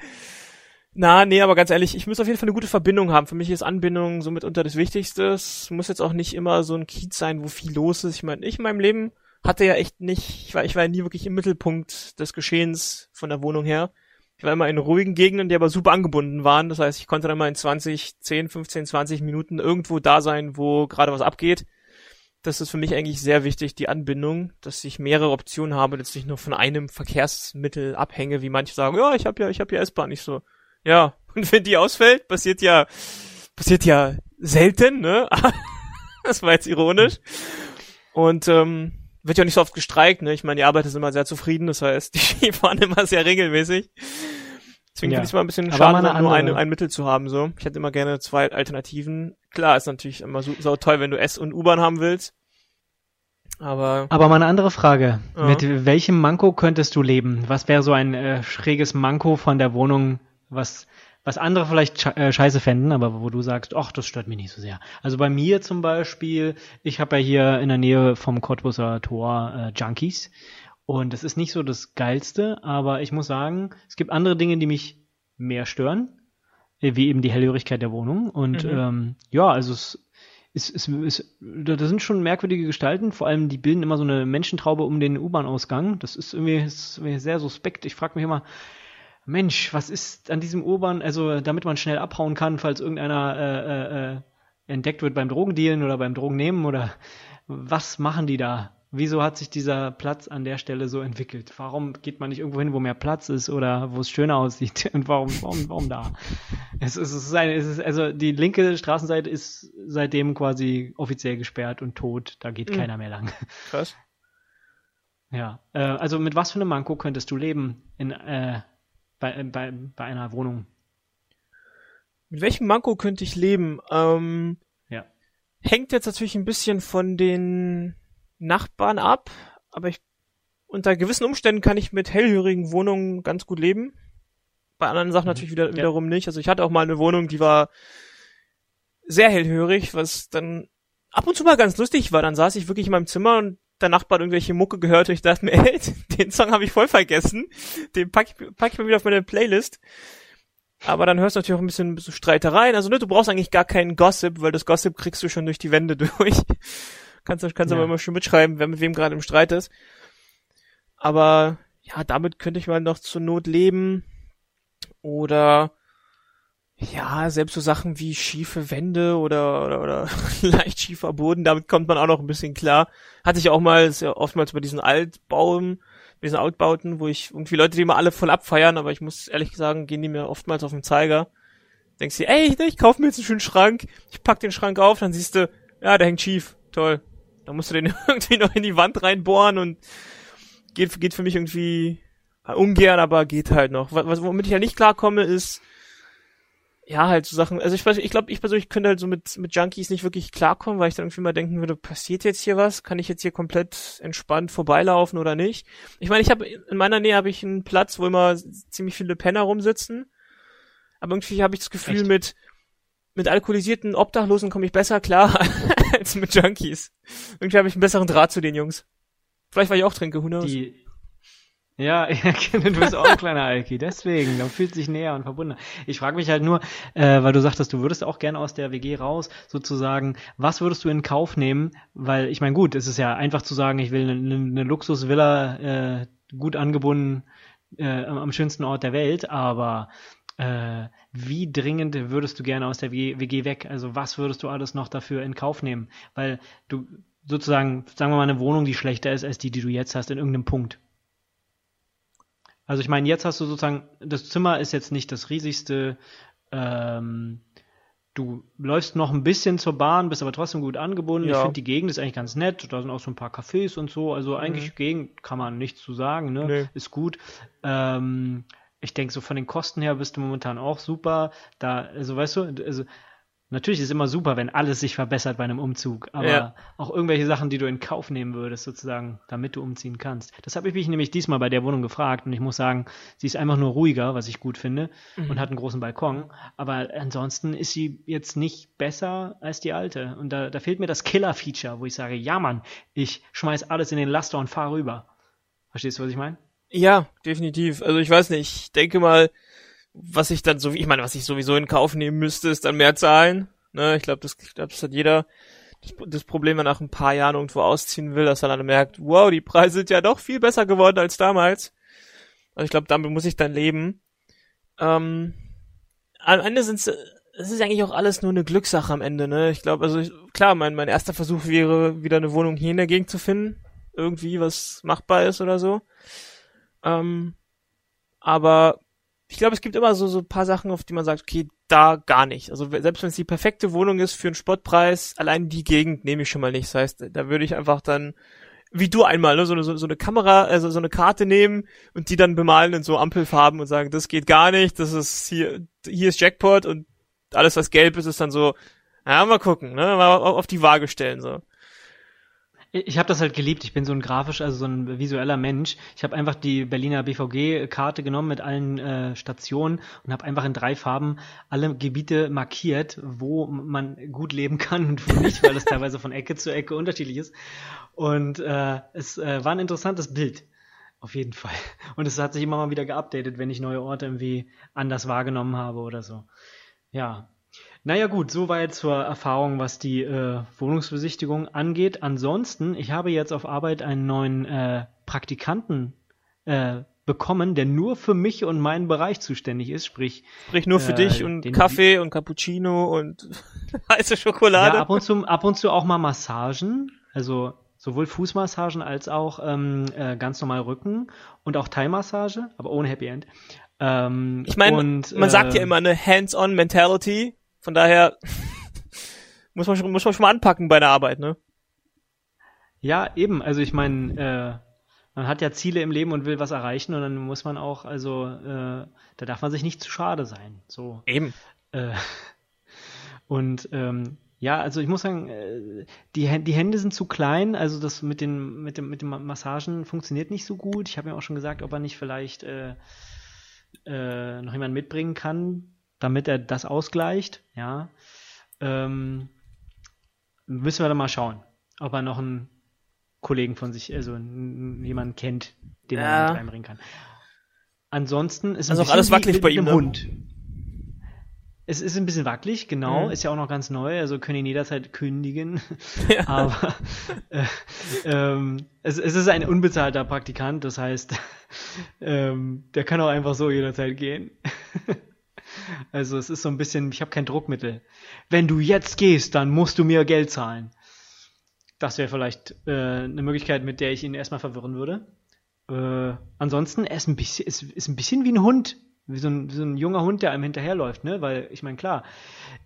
Na, nee, aber ganz ehrlich, ich muss auf jeden Fall eine gute Verbindung haben. Für mich ist Anbindung somit unter das Wichtigste. Muss jetzt auch nicht immer so ein Kiez sein, wo viel los ist. Ich meine, ich in meinem Leben hatte ja echt nicht, ich war, ich war ja nie wirklich im Mittelpunkt des Geschehens von der Wohnung her. Ich war immer in ruhigen Gegenden, die aber super angebunden waren. Das heißt, ich konnte dann mal in 20, 10, 15, 20 Minuten irgendwo da sein, wo gerade was abgeht. Das ist für mich eigentlich sehr wichtig, die Anbindung, dass ich mehrere Optionen habe, dass ich nur von einem Verkehrsmittel abhänge, wie manche sagen, ja, ich habe ja, ich habe ja S-Bahn, nicht so. Ja, und wenn die ausfällt, passiert ja, passiert ja selten, ne? das war jetzt ironisch. Und ähm, wird ja nicht so oft gestreikt, ne? Ich meine, die Arbeiter sind immer sehr zufrieden, das heißt, die fahren immer sehr regelmäßig. Deswegen ja. finde ich es mal ein bisschen schade, eine nur eine, ein Mittel zu haben, so. Ich hätte immer gerne zwei Alternativen. Klar, ist natürlich immer so, so toll, wenn du S und U-Bahn haben willst. Aber, Aber mal eine andere Frage. Ja. Mit welchem Manko könntest du leben? Was wäre so ein äh, schräges Manko von der Wohnung, was, was andere vielleicht äh, scheiße fänden, aber wo du sagst, ach, das stört mich nicht so sehr. Also bei mir zum Beispiel, ich habe ja hier in der Nähe vom Cottbusser Tor äh, Junkies und das ist nicht so das Geilste, aber ich muss sagen, es gibt andere Dinge, die mich mehr stören, äh, wie eben die Hellhörigkeit der Wohnung. Und mhm. ähm, ja, also es ist, ist, ist, da sind schon merkwürdige Gestalten, vor allem die bilden immer so eine Menschentraube um den U-Bahn-Ausgang. Das ist irgendwie, ist irgendwie sehr suspekt. Ich frage mich immer, Mensch, was ist an diesem U-Bahn, also damit man schnell abhauen kann, falls irgendeiner äh, äh, äh entdeckt wird beim Drogendealen oder beim Drogennehmen oder was machen die da? Wieso hat sich dieser Platz an der Stelle so entwickelt? Warum geht man nicht irgendwo hin, wo mehr Platz ist oder wo es schöner aussieht? Und warum, warum, warum da? Es ist, es ist, eine, es ist also die linke Straßenseite ist seitdem quasi offiziell gesperrt und tot. Da geht mhm. keiner mehr lang. Krass. Ja, äh, also mit was für einem Manko könntest du leben in, äh, bei, bei, bei einer Wohnung? Mit welchem Manko könnte ich leben? Ähm, ja. Hängt jetzt natürlich ein bisschen von den Nachbarn ab, aber ich unter gewissen Umständen kann ich mit hellhörigen Wohnungen ganz gut leben. Bei anderen Sachen mhm. natürlich wieder, wiederum nicht. Also ich hatte auch mal eine Wohnung, die war sehr hellhörig, was dann ab und zu mal ganz lustig war. Dann saß ich wirklich in meinem Zimmer und der Nachbar hat irgendwelche Mucke gehört und ich dachte mir, ey, den Song habe ich voll vergessen. Den pack ich, pack ich mal wieder auf meine Playlist. Aber dann hörst du natürlich auch ein bisschen so Streitereien. Also ne, du brauchst eigentlich gar keinen Gossip, weil das Gossip kriegst du schon durch die Wände durch. Kannst du kannst ja. aber immer schön mitschreiben, wer mit wem gerade im Streit ist. Aber ja, damit könnte ich mal noch zur Not leben. Oder ja, selbst so Sachen wie schiefe Wände oder, oder, oder leicht schiefer Boden, damit kommt man auch noch ein bisschen klar. Hatte ich auch mal, sehr oftmals bei diesen Altbauen, diesen Altbauten, wo ich irgendwie Leute, die immer alle voll abfeiern, aber ich muss ehrlich sagen, gehen die mir oftmals auf den Zeiger. Denkst du, ey, ich kaufe mir jetzt einen schönen Schrank, ich pack den Schrank auf, dann siehst du, ja, der hängt schief, toll. Da musst du den irgendwie noch in die Wand reinbohren und geht, geht für mich irgendwie ungern, aber geht halt noch. Was, womit ich ja nicht klarkomme, ist, ja, halt so Sachen, also ich, ich glaube, ich persönlich könnte halt so mit, mit Junkies nicht wirklich klarkommen, weil ich dann irgendwie mal denken würde, passiert jetzt hier was? Kann ich jetzt hier komplett entspannt vorbeilaufen oder nicht? Ich meine, ich habe in meiner Nähe habe ich einen Platz, wo immer ziemlich viele Penner rumsitzen. Aber irgendwie habe ich das Gefühl, Echt? mit mit alkoholisierten Obdachlosen komme ich besser klar als mit Junkies. Irgendwie habe ich einen besseren Draht zu den Jungs. Vielleicht, weil ich auch trinke, who knows? Die, ja, du bist auch ein kleiner Alki, deswegen, man fühlt sich näher und verbunden. Ich frage mich halt nur, äh, weil du sagtest, du würdest auch gerne aus der WG raus, sozusagen, was würdest du in Kauf nehmen? Weil, ich meine, gut, es ist ja einfach zu sagen, ich will eine, eine Luxusvilla, äh, gut angebunden, äh, am schönsten Ort der Welt, aber äh, wie dringend würdest du gerne aus der WG weg? Also was würdest du alles noch dafür in Kauf nehmen? Weil du sozusagen, sagen wir mal, eine Wohnung, die schlechter ist als die, die du jetzt hast, in irgendeinem Punkt. Also ich meine, jetzt hast du sozusagen, das Zimmer ist jetzt nicht das riesigste, ähm, du läufst noch ein bisschen zur Bahn, bist aber trotzdem gut angebunden. Ja. Ich finde, die Gegend ist eigentlich ganz nett. Da sind auch so ein paar Cafés und so. Also eigentlich mhm. Gegend kann man nichts zu sagen, ne? Nee. Ist gut. Ähm, ich denke, so von den Kosten her bist du momentan auch super. Da, also weißt du, also natürlich ist es immer super, wenn alles sich verbessert bei einem Umzug, aber ja. auch irgendwelche Sachen, die du in Kauf nehmen würdest, sozusagen, damit du umziehen kannst. Das habe ich mich nämlich diesmal bei der Wohnung gefragt und ich muss sagen, sie ist einfach nur ruhiger, was ich gut finde, mhm. und hat einen großen Balkon. Aber ansonsten ist sie jetzt nicht besser als die alte. Und da, da fehlt mir das Killer-Feature, wo ich sage, ja Mann, ich schmeiß alles in den Laster und fahre rüber. Verstehst du, was ich meine? Ja, definitiv. Also ich weiß nicht, ich denke mal, was ich dann so, ich meine, was ich sowieso in Kauf nehmen müsste, ist dann mehr zahlen. Ne, ich glaube, das, ich glaub, das hat jeder das, das Problem, wenn er nach ein paar Jahren irgendwo ausziehen will, dass er dann merkt, wow, die Preise sind ja doch viel besser geworden als damals. Also ich glaube, damit muss ich dann leben. Ähm, am Ende sind es ist eigentlich auch alles nur eine Glückssache am Ende, ne? Ich glaube, also klar, mein, mein erster Versuch wäre, wieder eine Wohnung hier in der Gegend zu finden. Irgendwie, was machbar ist oder so. Ähm, aber ich glaube, es gibt immer so, so ein paar Sachen, auf die man sagt, okay, da gar nicht. Also selbst wenn es die perfekte Wohnung ist für einen Spottpreis, allein die Gegend nehme ich schon mal nicht. Das heißt, da würde ich einfach dann, wie du einmal, ne, so, eine, so, so eine Kamera, also so eine Karte nehmen und die dann bemalen in so Ampelfarben und sagen, das geht gar nicht, das ist hier, hier ist Jackpot und alles, was gelb ist, ist dann so, ja, mal gucken, ne, mal auf die Waage stellen, so. Ich habe das halt geliebt. Ich bin so ein grafisch, also so ein visueller Mensch. Ich habe einfach die Berliner BVG-Karte genommen mit allen äh, Stationen und habe einfach in drei Farben alle Gebiete markiert, wo man gut leben kann und wo nicht, weil das teilweise von Ecke zu Ecke unterschiedlich ist. Und äh, es äh, war ein interessantes Bild. Auf jeden Fall. Und es hat sich immer mal wieder geupdatet, wenn ich neue Orte irgendwie anders wahrgenommen habe oder so. Ja, naja gut, soweit zur Erfahrung, was die äh, Wohnungsbesichtigung angeht. Ansonsten, ich habe jetzt auf Arbeit einen neuen äh, Praktikanten äh, bekommen, der nur für mich und meinen Bereich zuständig ist, sprich sprich nur für äh, dich und Kaffee und Cappuccino und heiße Schokolade. Ja, ab und zu ab und zu auch mal Massagen, also sowohl Fußmassagen als auch ähm, äh, ganz normal Rücken und auch Thai-Massage, aber ohne Happy End. Ähm, ich meine, man sagt ja äh, immer eine Hands-on Mentality von daher muss man schon, muss man schon mal anpacken bei der Arbeit, ne? Ja, eben. Also ich meine, äh, man hat ja Ziele im Leben und will was erreichen und dann muss man auch, also äh, da darf man sich nicht zu schade sein. So. Eben. Äh, und ähm, ja, also ich muss sagen, äh, die, die Hände sind zu klein, also das mit den, mit dem, mit dem Massagen funktioniert nicht so gut. Ich habe mir auch schon gesagt, ob er nicht vielleicht äh, äh, noch jemanden mitbringen kann, damit er das ausgleicht. Ja, ähm, müssen wir dann mal schauen, ob er noch einen Kollegen von sich, also jemanden kennt, den ja. er mit reinbringen kann. Ansonsten ist also auch alles wackelig bei ihm. Ne? Hund. Es ist ein bisschen wackelig, genau, mhm. ist ja auch noch ganz neu, also können ihn jederzeit kündigen. Ja. Aber äh, ähm, es, es, ist ein unbezahlter Praktikant, das heißt, ähm, der kann auch einfach so jederzeit gehen. Also es ist so ein bisschen, ich habe kein Druckmittel. Wenn du jetzt gehst, dann musst du mir Geld zahlen. Das wäre vielleicht äh, eine Möglichkeit, mit der ich ihn erstmal verwirren würde. Äh, ansonsten, er ist ein bisschen, ist, ist ein bisschen wie ein Hund. Wie so ein, wie so ein junger Hund, der einem hinterherläuft, ne? Weil, ich meine, klar,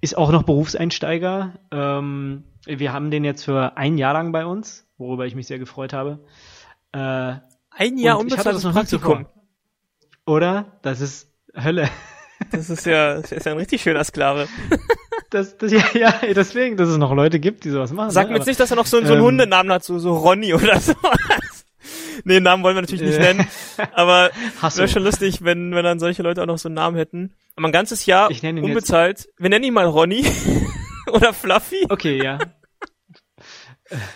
ist auch noch Berufseinsteiger. Ähm, wir haben den jetzt für ein Jahr lang bei uns, worüber ich mich sehr gefreut habe. Äh, ein Jahr unbezahltes Praktikum. Oder? Das ist Hölle. Das ist ja, das ist ja ein richtig schöner Sklave. Das, das, ja, ja, deswegen, dass es noch Leute gibt, die sowas machen. Sag ne? mir jetzt nicht, dass er noch so, so einen ähm, Hundenamen hat, so, so Ronny oder so. nee, Namen wollen wir natürlich nicht äh, nennen. Aber wäre schon lustig, wenn, wenn dann solche Leute auch noch so einen Namen hätten. Aber ein ganzes Jahr unbezahlt. Jetzt. Wir nennen ihn mal Ronny. oder Fluffy. Okay, ja.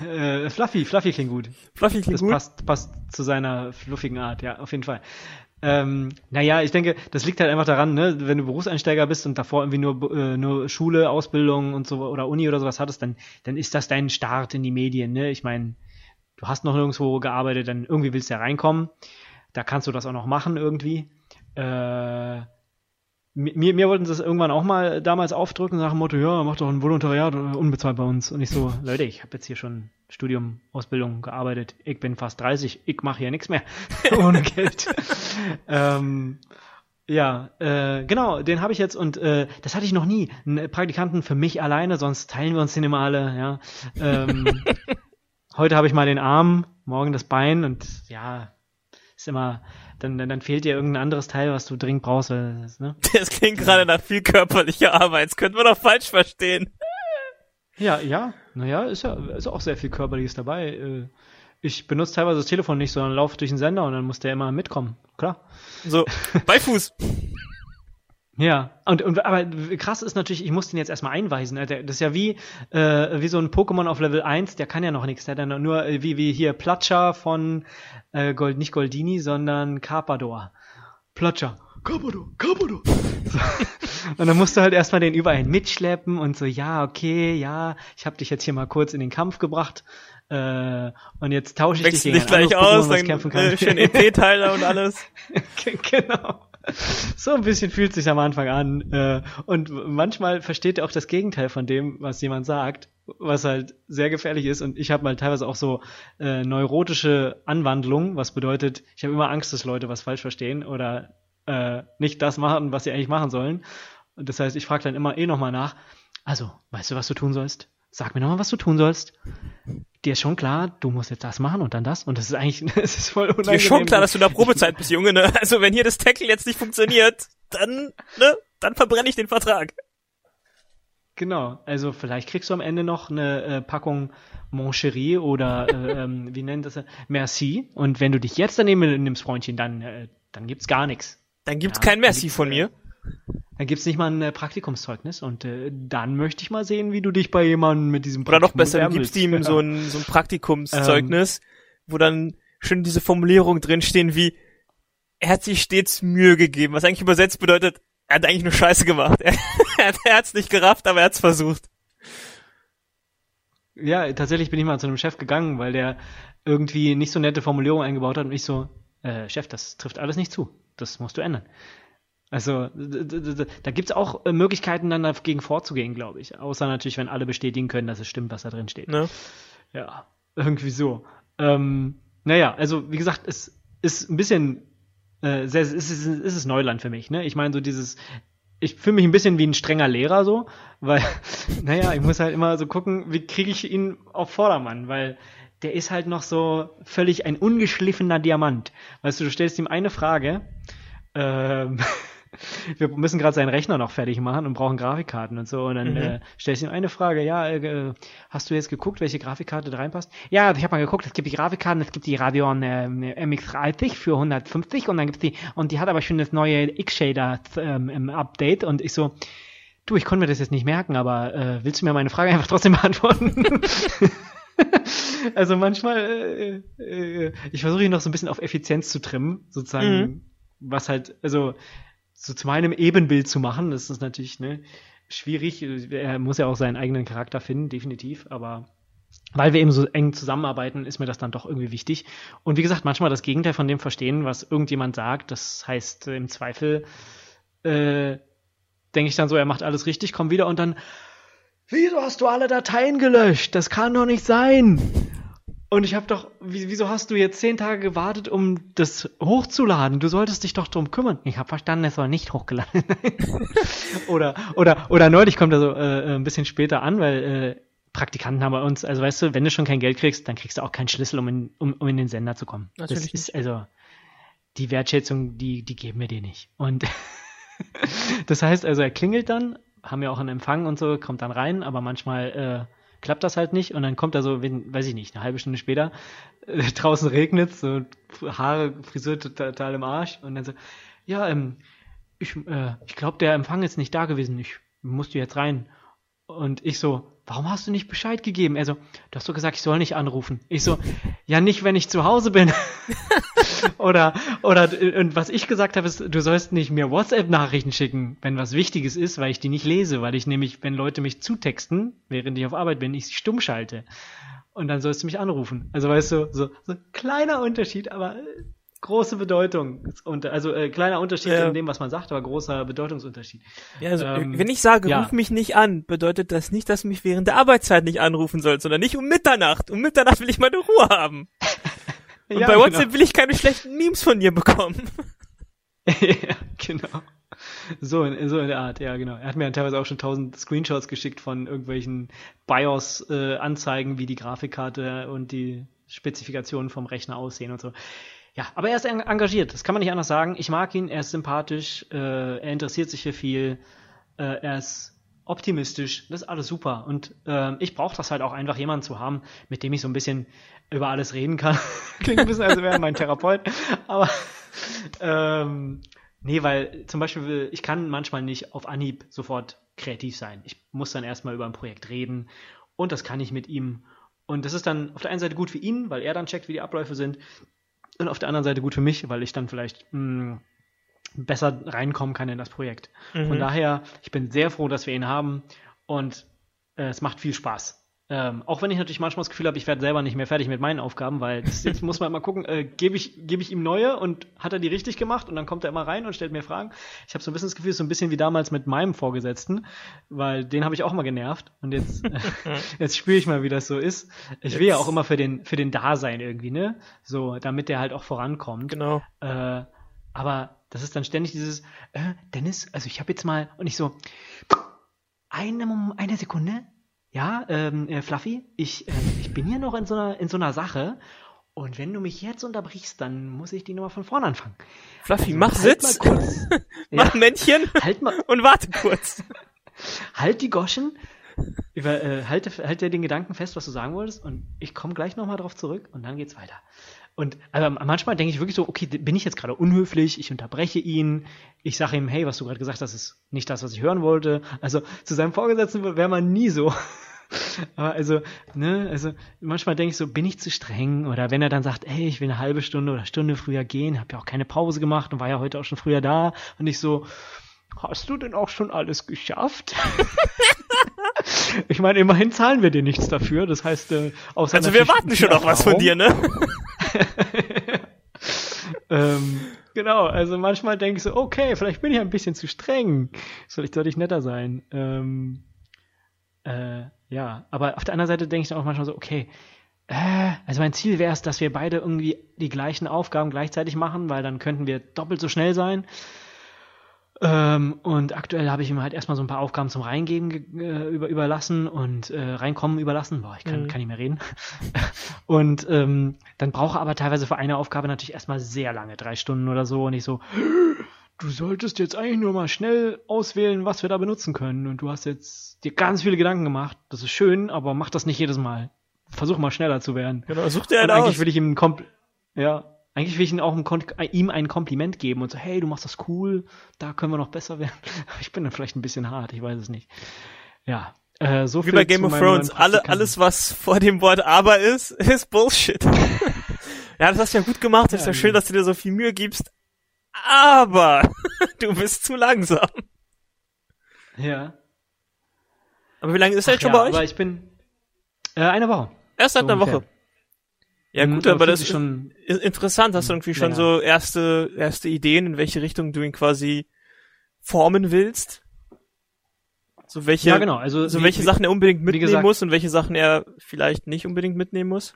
Äh, Fluffy, Fluffy klingt gut. Fluffy klingt das gut. Das passt, passt zu seiner fluffigen Art, ja, auf jeden Fall. Ähm, naja, ich denke, das liegt halt einfach daran, ne, wenn du Berufseinsteiger bist und davor irgendwie nur, äh, nur Schule, Ausbildung und so oder Uni oder sowas hattest, dann, dann ist das dein Start in die Medien, ne? Ich meine, du hast noch nirgendwo gearbeitet, dann irgendwie willst du ja reinkommen. Da kannst du das auch noch machen irgendwie. Äh, mir, mir wollten sie es irgendwann auch mal damals aufdrücken, nach dem Motto, ja, mach doch ein Volontariat unbezahlt bei uns. Und ich so, Leute, ich habe jetzt hier schon Studium, Ausbildung gearbeitet. Ich bin fast 30, ich mache hier nichts mehr ohne Geld. ähm, ja, äh, genau, den habe ich jetzt und äh, das hatte ich noch nie. Einen Praktikanten für mich alleine, sonst teilen wir uns den immer alle. Ja. Ähm, heute habe ich mal den Arm, morgen das Bein und ja, ist immer dann, dann, dann fehlt dir irgendein anderes Teil, was du dringend brauchst. Das, ne? das klingt gerade nach viel körperlicher Arbeit. Das könnte man doch falsch verstehen. Ja, ja. Naja, ist ja ist auch sehr viel Körperliches dabei. Äh, ich benutze teilweise das Telefon nicht, sondern laufe durch den Sender und dann muss der immer mitkommen. Klar. So, Beifuß. Ja, und, und aber krass ist natürlich, ich muss den jetzt erstmal einweisen. Das ist ja wie, äh, wie so ein Pokémon auf Level 1, der kann ja noch nichts. Der hat dann nur äh, wie, wie hier Platscher von äh, Gold, nicht Goldini, sondern Carpador. Platscher. Carpador, Carpador. So. Und dann musst du halt erstmal den überall mitschleppen und so, ja, okay, ja, ich habe dich jetzt hier mal kurz in den Kampf gebracht. Äh, und jetzt tausche ich Wechsel dich gegen dich gleich aus, dann äh, schön EP-Teiler und alles. genau. So ein bisschen fühlt sich am Anfang an. Äh, und manchmal versteht er auch das Gegenteil von dem, was jemand sagt, was halt sehr gefährlich ist. Und ich habe mal teilweise auch so äh, neurotische Anwandlungen, was bedeutet, ich habe immer Angst, dass Leute was falsch verstehen oder äh, nicht das machen, was sie eigentlich machen sollen. Und das heißt, ich frage dann immer eh nochmal nach. Also, weißt du, was du tun sollst? Sag mir nochmal, was du tun sollst. Dir ist schon klar, du musst jetzt das machen und dann das. Und das ist eigentlich, das ist voll unangenehm. Dir ist schon klar, dass du in der Probezeit bist, Junge, ne? Also, wenn hier das Tackle jetzt nicht funktioniert, dann, ne? Dann verbrenne ich den Vertrag. Genau, also vielleicht kriegst du am Ende noch eine äh, Packung Moncherie oder äh, ähm, wie nennt das? Merci. Und wenn du dich jetzt daneben nimmst, Freundchen, dann, äh, dann gibt's gar nichts. Dann gibt's ja, kein Merci von mir. Dann gibt's nicht mal ein äh, Praktikumszeugnis und äh, dann möchte ich mal sehen, wie du dich bei jemandem mit diesem Praktikum Oder noch besser, du gibst ihm ja. so ein, so ein Praktikumszeugnis, ähm, wo dann schön diese Formulierung drinstehen wie er hat sich stets Mühe gegeben, was eigentlich übersetzt bedeutet, er hat eigentlich nur Scheiße gemacht. er, er hat's nicht gerafft, aber er hat's versucht. Ja, tatsächlich bin ich mal zu einem Chef gegangen, weil der irgendwie nicht so nette Formulierungen eingebaut hat und ich so, äh, Chef, das trifft alles nicht zu. Das musst du ändern. Also da gibt's auch äh, Möglichkeiten, dann dagegen vorzugehen, glaube ich. Außer natürlich, wenn alle bestätigen können, dass es stimmt, was da drin steht. Ne? Ja, irgendwie so. Ähm, naja, also wie gesagt, es ist ein bisschen, äh, sehr, es ist, es ist Neuland für mich. Ne? Ich meine, so dieses, ich fühle mich ein bisschen wie ein strenger Lehrer so, weil, naja, ich muss halt immer so gucken, wie kriege ich ihn auf Vordermann, weil der ist halt noch so völlig ein ungeschliffener Diamant. Weißt du, du stellst ihm eine Frage, ähm, wir müssen gerade seinen Rechner noch fertig machen und brauchen Grafikkarten und so. Und dann mhm. äh, stellst du ihm eine Frage, ja, äh, hast du jetzt geguckt, welche Grafikkarte da reinpasst? Ja, ich habe mal geguckt, es gibt die Grafikkarten, es gibt die Radeon äh, MX30 für 150 und dann gibt's die, und die hat aber schon das neue X-Shader ähm, im Update und ich so, du, ich konnte mir das jetzt nicht merken, aber äh, willst du mir meine Frage einfach trotzdem beantworten? also manchmal, äh, äh, ich versuche ihn noch so ein bisschen auf Effizienz zu trimmen, sozusagen, mhm. was halt, also so zu meinem Ebenbild zu machen. Das ist natürlich ne, schwierig. Er muss ja auch seinen eigenen Charakter finden, definitiv. Aber weil wir eben so eng zusammenarbeiten, ist mir das dann doch irgendwie wichtig. Und wie gesagt, manchmal das Gegenteil von dem verstehen, was irgendjemand sagt. Das heißt, im Zweifel äh, denke ich dann so, er macht alles richtig, komm wieder und dann, wieso hast du alle Dateien gelöscht? Das kann doch nicht sein. Und ich habe doch, wieso hast du jetzt zehn Tage gewartet, um das hochzuladen? Du solltest dich doch drum kümmern. Ich habe verstanden, es soll nicht hochgeladen sein. oder, oder, oder neulich kommt er so äh, ein bisschen später an, weil äh, Praktikanten haben bei uns, also weißt du, wenn du schon kein Geld kriegst, dann kriegst du auch keinen Schlüssel, um in, um, um in den Sender zu kommen. Natürlich das ist also die Wertschätzung, die, die geben wir dir nicht. Und das heißt also, er klingelt dann, haben ja auch einen Empfang und so, kommt dann rein, aber manchmal äh, klappt das halt nicht und dann kommt er so, weiß ich nicht, eine halbe Stunde später, äh, draußen regnet so Haare, Frisur total, total im Arsch und dann so, ja, ähm, ich, äh, ich glaube, der Empfang ist nicht da gewesen, ich musste jetzt rein. Und ich so, warum hast du nicht Bescheid gegeben? Er so, du hast doch gesagt, ich soll nicht anrufen. Ich so, ja nicht, wenn ich zu Hause bin. oder, oder, und was ich gesagt habe, ist, du sollst nicht mir WhatsApp-Nachrichten schicken, wenn was Wichtiges ist, weil ich die nicht lese, weil ich nämlich, wenn Leute mich zutexten, während ich auf Arbeit bin, ich sie stumm schalte. Und dann sollst du mich anrufen. Also weißt du, so, so kleiner Unterschied, aber große Bedeutung. Also äh, kleiner Unterschied ja. in dem, was man sagt, aber großer Bedeutungsunterschied. Ja, also, ähm, wenn ich sage, ja. ruf mich nicht an, bedeutet das nicht, dass du mich während der Arbeitszeit nicht anrufen sollst, sondern nicht um Mitternacht. Um Mitternacht will ich meine Ruhe haben. Und ja, bei WhatsApp genau. will ich keine schlechten Memes von dir bekommen. ja, genau. So in, so in der Art, ja, genau. Er hat mir teilweise auch schon tausend Screenshots geschickt von irgendwelchen BIOS-Anzeigen, äh, wie die Grafikkarte und die Spezifikationen vom Rechner aussehen und so. Ja, aber er ist engagiert, das kann man nicht anders sagen. Ich mag ihn, er ist sympathisch, äh, er interessiert sich für viel, äh, er ist optimistisch, das ist alles super. Und äh, ich brauche das halt auch einfach, jemanden zu haben, mit dem ich so ein bisschen über alles reden kann. Klingt ein bisschen, als wäre mein Therapeut. Aber ähm, nee, weil zum Beispiel, ich kann manchmal nicht auf Anhieb sofort kreativ sein. Ich muss dann erstmal über ein Projekt reden und das kann ich mit ihm. Und das ist dann auf der einen Seite gut für ihn, weil er dann checkt, wie die Abläufe sind und auf der anderen Seite gut für mich, weil ich dann vielleicht mh, hm, besser reinkommen kann in das Projekt. Mhm. Von daher, ich bin sehr froh, dass wir ihn haben und äh, es macht viel Spaß. Ähm, auch wenn ich natürlich manchmal das Gefühl habe, ich werde selber nicht mehr fertig mit meinen Aufgaben, weil das, jetzt muss man immer gucken, äh, gebe ich, geb ich ihm neue und hat er die richtig gemacht und dann kommt er immer rein und stellt mir Fragen. Ich habe so ein bisschen das Gefühl, so ein bisschen wie damals mit meinem Vorgesetzten, weil den habe ich auch mal genervt und jetzt, äh, jetzt spüre ich mal, wie das so ist. Ich will ja auch immer für den, für den Dasein irgendwie, ne? So, damit der halt auch vorankommt. Genau. Äh, aber das ist dann ständig dieses, äh, Dennis, also ich habe jetzt mal, und ich so, eine, eine Sekunde, ja, ähm, äh, Fluffy, ich, äh, ich bin hier noch in so, einer, in so einer Sache und wenn du mich jetzt unterbrichst, dann muss ich die Nummer von vorne anfangen. Fluffy, also, mach halt Sitz, mach ja, Männchen halt mal, und warte kurz. halt die Goschen, über, äh, halte, halte den Gedanken fest, was du sagen wolltest, und ich komme gleich nochmal drauf zurück und dann geht's weiter. Und aber manchmal denke ich wirklich so, okay, bin ich jetzt gerade unhöflich, ich unterbreche ihn, ich sage ihm, hey, was du gerade gesagt hast, ist nicht das, was ich hören wollte. Also zu seinem Vorgesetzten wäre man nie so. Aber also, ne, also manchmal denke ich so, bin ich zu streng? Oder wenn er dann sagt, ey, ich will eine halbe Stunde oder Stunde früher gehen, habe ja auch keine Pause gemacht und war ja heute auch schon früher da. Und ich so, hast du denn auch schon alles geschafft? ich meine, immerhin zahlen wir dir nichts dafür. Das heißt, äh, außer Also wir warten schon auf was von dir, ne? ähm, genau, also manchmal denke ich so, okay, vielleicht bin ich ein bisschen zu streng. Vielleicht sollte ich netter sein. Ähm, äh, ja, aber auf der anderen Seite denke ich dann auch manchmal so, okay, äh, also mein Ziel wäre es, dass wir beide irgendwie die gleichen Aufgaben gleichzeitig machen, weil dann könnten wir doppelt so schnell sein. Ähm, und aktuell habe ich ihm halt erstmal so ein paar Aufgaben zum Reingeben äh, über, überlassen und äh, reinkommen überlassen. Boah, ich kann, mhm. kann nicht mehr reden. und ähm, dann brauche aber teilweise für eine Aufgabe natürlich erstmal sehr lange, drei Stunden oder so. Und ich so, du solltest jetzt eigentlich nur mal schnell auswählen, was wir da benutzen können. Und du hast jetzt dir ganz viele Gedanken gemacht. Das ist schön, aber mach das nicht jedes Mal. Versuch mal schneller zu werden. Genau, such dir einen eigentlich aus. will ich ihm ein ja, eigentlich will ich ihm auch ein ihm ein Kompliment geben und so, hey, du machst das cool, da können wir noch besser werden. Ich bin dann vielleicht ein bisschen hart, ich weiß es nicht. Ja, äh, so Wie bei Game of Thrones, alle, alles was vor dem Wort aber ist, ist Bullshit. ja, das hast du ja gut gemacht, ist ja, ja schön, dass du dir so viel Mühe gibst, aber du bist zu langsam. Ja. Aber wie lange ist er jetzt schon ja, bei euch? Aber ich bin äh, eine Woche. Erst seit so einer Woche. Ja gut, aber das ist schon interessant. Hast du irgendwie schon so erste erste Ideen, in welche Richtung du ihn quasi formen willst? So welche, ja, genau. also so wie, welche Sachen er unbedingt mitnehmen gesagt, muss und welche Sachen er vielleicht nicht unbedingt mitnehmen muss?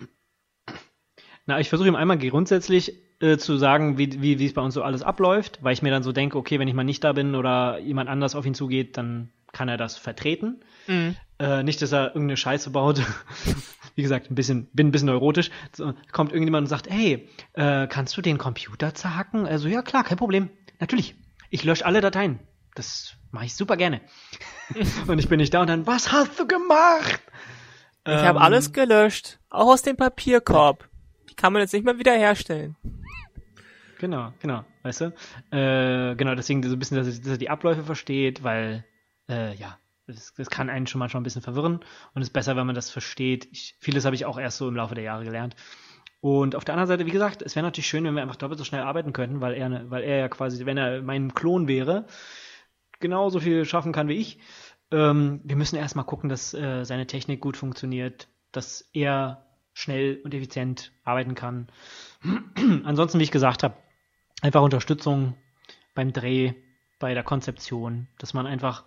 Na, ich versuche ihm einmal grundsätzlich äh, zu sagen, wie, wie, wie es bei uns so alles abläuft, weil ich mir dann so denke, okay, wenn ich mal nicht da bin oder jemand anders auf ihn zugeht, dann kann er das vertreten. Mhm. Äh, nicht, dass er irgendeine Scheiße baut. Wie gesagt, ein bisschen, bin ein bisschen neurotisch. So, kommt irgendjemand und sagt, hey, äh, kannst du den Computer zerhacken? Also ja, klar, kein Problem. Natürlich. Ich lösche alle Dateien. Das mache ich super gerne. und ich bin nicht da und dann, was hast du gemacht? Ich ähm, habe alles gelöscht, auch aus dem Papierkorb. Die kann man jetzt nicht mehr wiederherstellen. Genau, genau, weißt du? Äh, genau, deswegen so ein bisschen, dass er, dass er die Abläufe versteht, weil, äh, ja, das, das, kann einen schon manchmal ein bisschen verwirren und es ist besser, wenn man das versteht. Ich, vieles habe ich auch erst so im Laufe der Jahre gelernt. Und auf der anderen Seite, wie gesagt, es wäre natürlich schön, wenn wir einfach doppelt so schnell arbeiten könnten, weil er, weil er ja quasi, wenn er mein Klon wäre, genauso viel schaffen kann wie ich. Ähm, wir müssen erstmal gucken, dass äh, seine Technik gut funktioniert, dass er schnell und effizient arbeiten kann. Ansonsten, wie ich gesagt habe, einfach Unterstützung beim Dreh, bei der Konzeption, dass man einfach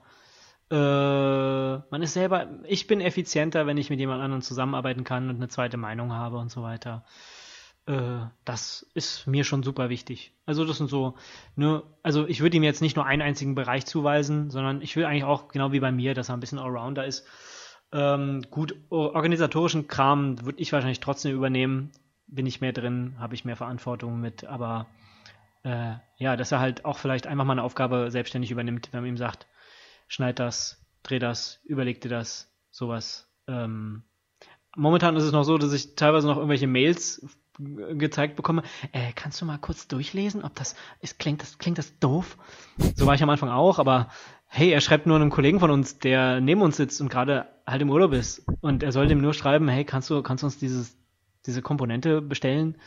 äh, man ist selber, ich bin effizienter, wenn ich mit jemand anderem zusammenarbeiten kann und eine zweite Meinung habe und so weiter. Äh, das ist mir schon super wichtig. Also das sind so, ne, also ich würde ihm jetzt nicht nur einen einzigen Bereich zuweisen, sondern ich will eigentlich auch, genau wie bei mir, dass er ein bisschen Allrounder ist. Ähm, gut, organisatorischen Kram würde ich wahrscheinlich trotzdem übernehmen. Bin ich mehr drin, habe ich mehr Verantwortung mit, aber äh, ja, dass er halt auch vielleicht einfach mal eine Aufgabe selbstständig übernimmt, wenn man ihm sagt, schneid das, dreh das, überleg dir das, sowas. Ähm, momentan ist es noch so, dass ich teilweise noch irgendwelche Mails gezeigt bekomme. Äh, kannst du mal kurz durchlesen, ob das ist, klingt das, klingt das doof? So war ich am Anfang auch, aber hey, er schreibt nur einem Kollegen von uns, der neben uns sitzt und gerade halt im Urlaub ist. Und er soll dem nur schreiben, hey, kannst du, kannst du uns dieses, diese Komponente bestellen?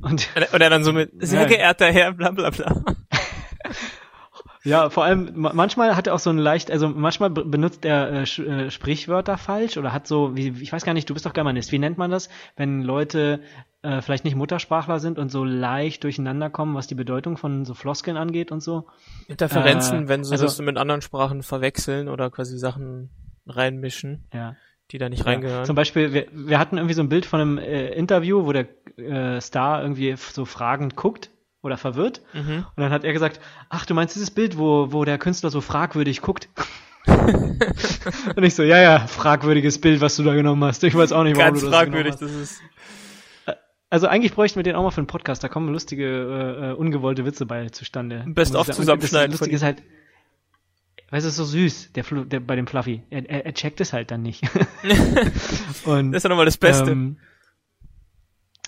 Und, oder dann so mit, sehr ja. geehrter Herr, bla bla bla. Ja, vor allem manchmal hat er auch so ein leicht, also manchmal benutzt er äh, äh, Sprichwörter falsch oder hat so, wie, ich weiß gar nicht, du bist doch Germanist, wie nennt man das, wenn Leute äh, vielleicht nicht Muttersprachler sind und so leicht durcheinander kommen, was die Bedeutung von so Floskeln angeht und so? Interferenzen, äh, wenn sie also, das mit anderen Sprachen verwechseln oder quasi Sachen reinmischen. Ja die da nicht reingehören. Zum Beispiel, wir, wir hatten irgendwie so ein Bild von einem äh, Interview, wo der äh, Star irgendwie so fragend guckt oder verwirrt. Mhm. Und dann hat er gesagt, ach, du meinst dieses Bild, wo, wo der Künstler so fragwürdig guckt? und ich so, ja, ja, fragwürdiges Bild, was du da genommen hast. Ich weiß auch nicht, warum Ganz du das fragwürdig, das ist. Also eigentlich bräuchten wir den auch mal für einen Podcast, da kommen lustige, äh, äh ungewollte Witze bei zustande. Best of zusammenschneiden. Das Lustige ist halt, Weißt du, ist so süß, der, der bei dem Fluffy. Er, er, er checkt es halt dann nicht. und, das ist ja nochmal das Beste. Ähm,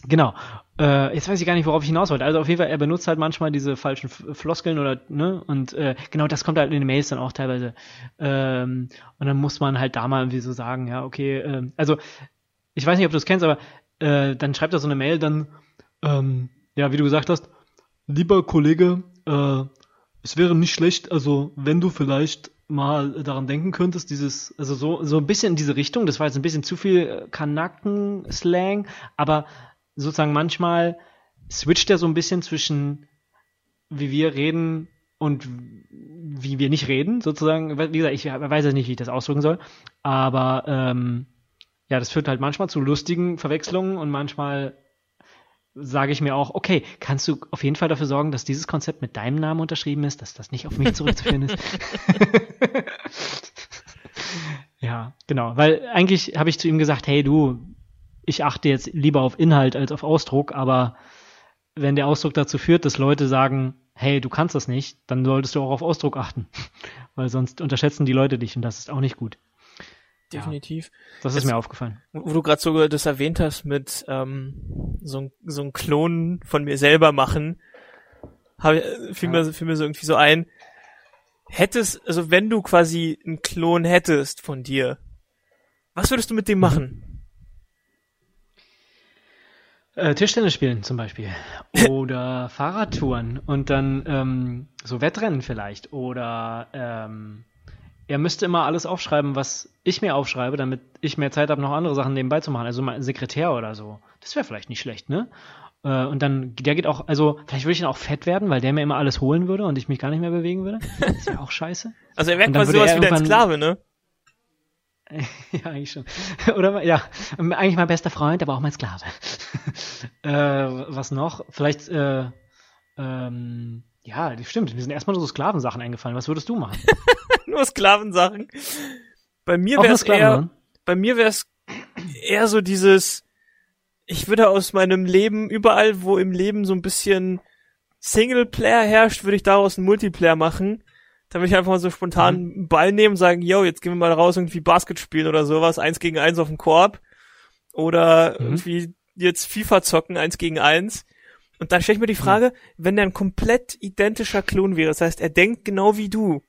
genau. Äh, jetzt weiß ich gar nicht, worauf ich hinaus wollte. Also auf jeden Fall, er benutzt halt manchmal diese falschen Floskeln oder, ne? Und äh, genau das kommt halt in den Mails dann auch teilweise. Ähm, und dann muss man halt da mal irgendwie so sagen, ja, okay, äh, also ich weiß nicht, ob du es kennst, aber äh, dann schreibt er so eine Mail, dann, ähm, ja, wie du gesagt hast, lieber Kollege, äh, es wäre nicht schlecht, also wenn du vielleicht mal daran denken könntest, dieses, also so, so ein bisschen in diese Richtung, das war jetzt ein bisschen zu viel äh, Kanaken-Slang, aber sozusagen manchmal switcht er so ein bisschen zwischen wie wir reden und wie wir nicht reden, sozusagen. Wie gesagt, ich weiß jetzt nicht, wie ich das ausdrücken soll, aber ähm, ja, das führt halt manchmal zu lustigen Verwechslungen und manchmal sage ich mir auch, okay, kannst du auf jeden Fall dafür sorgen, dass dieses Konzept mit deinem Namen unterschrieben ist, dass das nicht auf mich zurückzuführen ist. ja, genau, weil eigentlich habe ich zu ihm gesagt, hey du, ich achte jetzt lieber auf Inhalt als auf Ausdruck, aber wenn der Ausdruck dazu führt, dass Leute sagen, hey, du kannst das nicht, dann solltest du auch auf Ausdruck achten, weil sonst unterschätzen die Leute dich und das ist auch nicht gut definitiv. Ja, das ist Jetzt, mir aufgefallen. Wo du gerade so das erwähnt hast mit ähm, so, so ein Klon von mir selber machen, hab, fiel, ja. mir, fiel mir so irgendwie so ein, hättest, also wenn du quasi einen Klon hättest von dir, was würdest du mit dem machen? Äh, Tischtennis spielen zum Beispiel. Oder Fahrradtouren und dann ähm, so Wettrennen vielleicht. Oder ähm, er müsste immer alles aufschreiben, was ich mir aufschreibe, damit ich mehr Zeit habe, noch andere Sachen nebenbei zu machen. Also mal ein Sekretär oder so. Das wäre vielleicht nicht schlecht, ne? Äh, und dann, der geht auch, also vielleicht würde ich dann auch fett werden, weil der mir immer alles holen würde und ich mich gar nicht mehr bewegen würde. Das wäre auch scheiße. Also er wäre quasi sowas wie dein Sklave, ne? ja, eigentlich schon. Oder ja, eigentlich mein bester Freund, aber auch mein Sklave. äh, was noch? Vielleicht, äh, ähm, ja, das stimmt. Mir sind erstmal so Sklavensachen eingefallen. Was würdest du machen? Nur Sklavensachen. Bei mir wäre es eher, bei mir wäre es eher so dieses, ich würde aus meinem Leben, überall wo im Leben so ein bisschen Singleplayer herrscht, würde ich daraus einen Multiplayer machen. Da würde ich einfach mal so spontan mhm. einen Ball nehmen, sagen, yo, jetzt gehen wir mal raus irgendwie Basket spielen oder sowas, eins gegen eins auf dem Korb. Oder mhm. irgendwie jetzt FIFA zocken, eins gegen eins. Und dann stelle ich mir die Frage, mhm. wenn der ein komplett identischer Klon wäre, das heißt, er denkt genau wie du,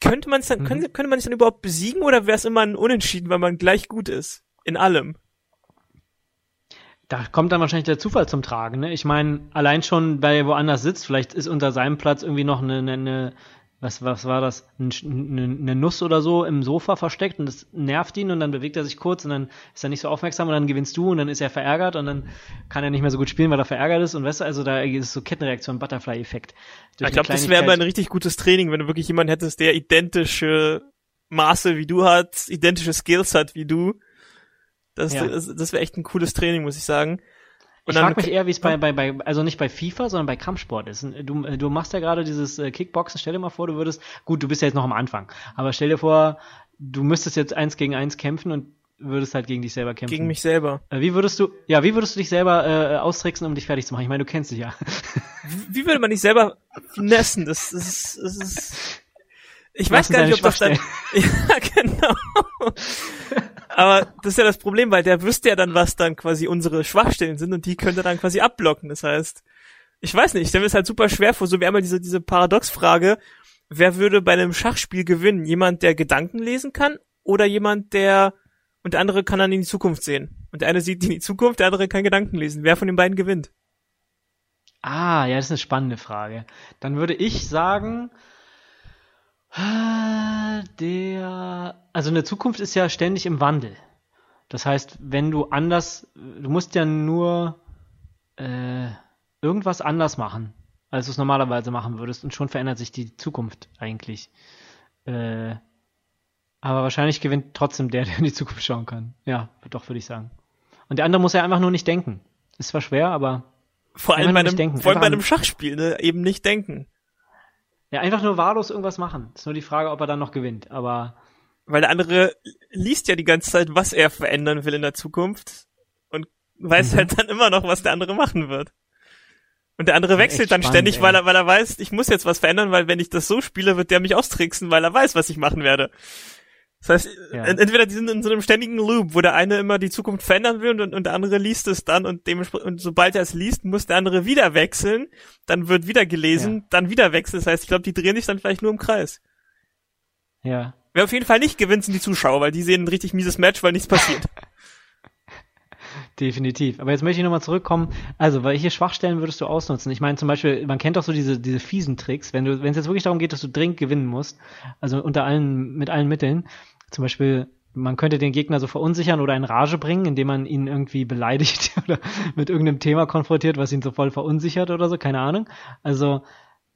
könnte man es dann, mhm. könnte, könnte man es dann überhaupt besiegen oder wäre es immer ein Unentschieden, weil man gleich gut ist? In allem. Da kommt dann wahrscheinlich der Zufall zum Tragen. Ne? Ich meine, allein schon, weil er woanders sitzt, vielleicht ist unter seinem Platz irgendwie noch eine, eine, was, was war das, eine Nuss oder so im Sofa versteckt und das nervt ihn und dann bewegt er sich kurz und dann ist er nicht so aufmerksam und dann gewinnst du und dann ist er verärgert und dann kann er nicht mehr so gut spielen, weil er verärgert ist und weißt du, also da ist so Kettenreaktion, Butterfly-Effekt. Ich glaube, das wäre aber ein richtig gutes Training, wenn du wirklich jemanden hättest, der identische Maße wie du hat, identische Skills hat wie du. Das, ja. das, das wäre echt ein cooles Training, muss ich sagen. Und ich frage mich eher, wie es bei, bei, bei, also nicht bei FIFA, sondern bei Kampfsport ist. Du, du machst ja gerade dieses äh, Kickboxen, stell dir mal vor, du würdest, gut, du bist ja jetzt noch am Anfang, aber stell dir vor, du müsstest jetzt eins gegen eins kämpfen und würdest halt gegen dich selber kämpfen. Gegen mich selber. Äh, wie würdest du, ja, wie würdest du dich selber äh, austricksen, um dich fertig zu machen? Ich meine, du kennst dich ja. Wie, wie würde man dich selber finessen? Das, das ist, das ist, ich weiß gar nicht, ob das dann, ja, genau. Aber das ist ja das Problem, weil der wüsste ja dann, was dann quasi unsere Schwachstellen sind und die könnte dann quasi abblocken. Das heißt, ich weiß nicht, mir es halt super schwer vor, so wie einmal diese, diese Paradoxfrage, wer würde bei einem Schachspiel gewinnen? Jemand, der Gedanken lesen kann oder jemand, der und der andere kann dann in die Zukunft sehen. Und der eine sieht in die Zukunft, der andere kann Gedanken lesen. Wer von den beiden gewinnt? Ah, ja, das ist eine spannende Frage. Dann würde ich sagen, der, also eine Zukunft ist ja ständig im Wandel. Das heißt, wenn du anders, du musst ja nur äh, irgendwas anders machen, als du es normalerweise machen würdest, und schon verändert sich die Zukunft eigentlich. Äh, aber wahrscheinlich gewinnt trotzdem der, der in die Zukunft schauen kann. Ja, doch, würde ich sagen. Und der andere muss ja einfach nur nicht denken. Ist zwar schwer, aber vor allem bei einem, vor allem bei einem Schachspiel, ne? eben nicht denken. Ja, einfach nur wahllos irgendwas machen. Ist nur die Frage, ob er dann noch gewinnt. Aber weil der andere liest ja die ganze Zeit, was er verändern will in der Zukunft und weiß mhm. halt dann immer noch, was der andere machen wird. Und der andere wechselt dann spannend, ständig, weil er, weil er weiß, ich muss jetzt was verändern, weil wenn ich das so spiele, wird der mich austricksen, weil er weiß, was ich machen werde. Das heißt, ja. entweder die sind in so einem ständigen Loop, wo der eine immer die Zukunft verändern will und, und der andere liest es dann und dementsprechend, und sobald er es liest, muss der andere wieder wechseln, dann wird wieder gelesen, ja. dann wieder wechseln. Das heißt, ich glaube, die drehen sich dann vielleicht nur im Kreis. Ja. Wer auf jeden Fall nicht gewinnt, sind die Zuschauer, weil die sehen ein richtig mieses Match, weil nichts passiert. Definitiv. Aber jetzt möchte ich nochmal zurückkommen. Also, welche Schwachstellen würdest du ausnutzen? Ich meine zum Beispiel, man kennt doch so diese, diese fiesen Tricks, wenn du, wenn es jetzt wirklich darum geht, dass du dringend gewinnen musst, also unter allen, mit allen Mitteln. Zum Beispiel, man könnte den Gegner so verunsichern oder in Rage bringen, indem man ihn irgendwie beleidigt oder mit irgendeinem Thema konfrontiert, was ihn so voll verunsichert oder so, keine Ahnung. Also,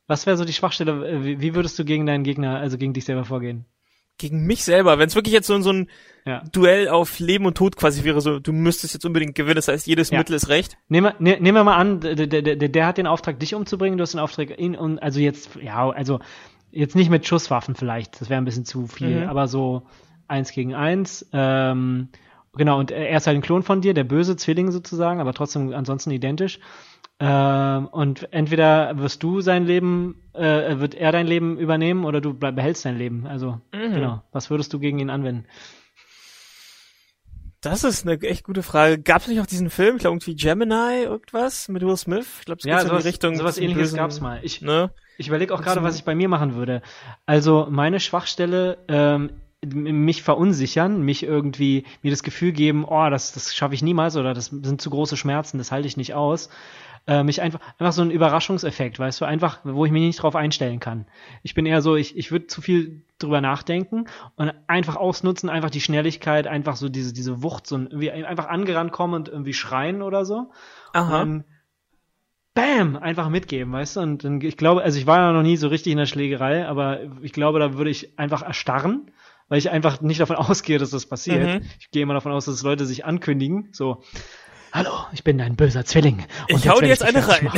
was wäre so die Schwachstelle? Wie würdest du gegen deinen Gegner, also gegen dich selber vorgehen? gegen mich selber. Wenn es wirklich jetzt so, so ein ja. Duell auf Leben und Tod quasi wäre, so du müsstest jetzt unbedingt gewinnen, das heißt, jedes ja. Mittel ist recht. Nehmen wir, ne, nehmen wir mal an, der, der, der, der hat den Auftrag, dich umzubringen, du hast den Auftrag, ihn und also jetzt, ja, also jetzt nicht mit Schusswaffen vielleicht, das wäre ein bisschen zu viel, mhm. aber so eins gegen eins. Ähm, genau, und er ist halt ein Klon von dir, der böse Zwilling sozusagen, aber trotzdem ansonsten identisch. Ähm, und entweder wirst du sein Leben, äh, wird er dein Leben übernehmen oder du bleib, behältst dein Leben. Also, mhm. genau. Was würdest du gegen ihn anwenden? Das ist eine echt gute Frage. Gab es nicht auch diesen Film, ich glaube irgendwie Gemini, irgendwas mit Will Smith? Ich glaube, es ja, sowas, in die Richtung. Sowas ähnliches gab es mal. Ich, ne? Ich überlege auch gerade, was ich bei mir machen würde. Also meine Schwachstelle ähm, mich verunsichern, mich irgendwie mir das Gefühl geben, oh, das, das schaffe ich niemals oder das sind zu große Schmerzen, das halte ich nicht aus. Äh, mich einfach, einfach so ein Überraschungseffekt, weißt du, einfach, wo ich mich nicht drauf einstellen kann. Ich bin eher so, ich, ich würde zu viel drüber nachdenken und einfach ausnutzen, einfach die Schnelligkeit, einfach so diese, diese Wucht, so irgendwie einfach angerannt kommen und irgendwie schreien oder so. Aha. Und Bam, einfach mitgeben, weißt du? Und, und ich glaube, also ich war ja noch nie so richtig in der Schlägerei, aber ich glaube, da würde ich einfach erstarren weil ich einfach nicht davon ausgehe, dass das passiert. Mhm. Ich gehe immer davon aus, dass Leute sich ankündigen, so, hallo, ich bin dein böser Zwilling. Und ich hau dir jetzt eine rein.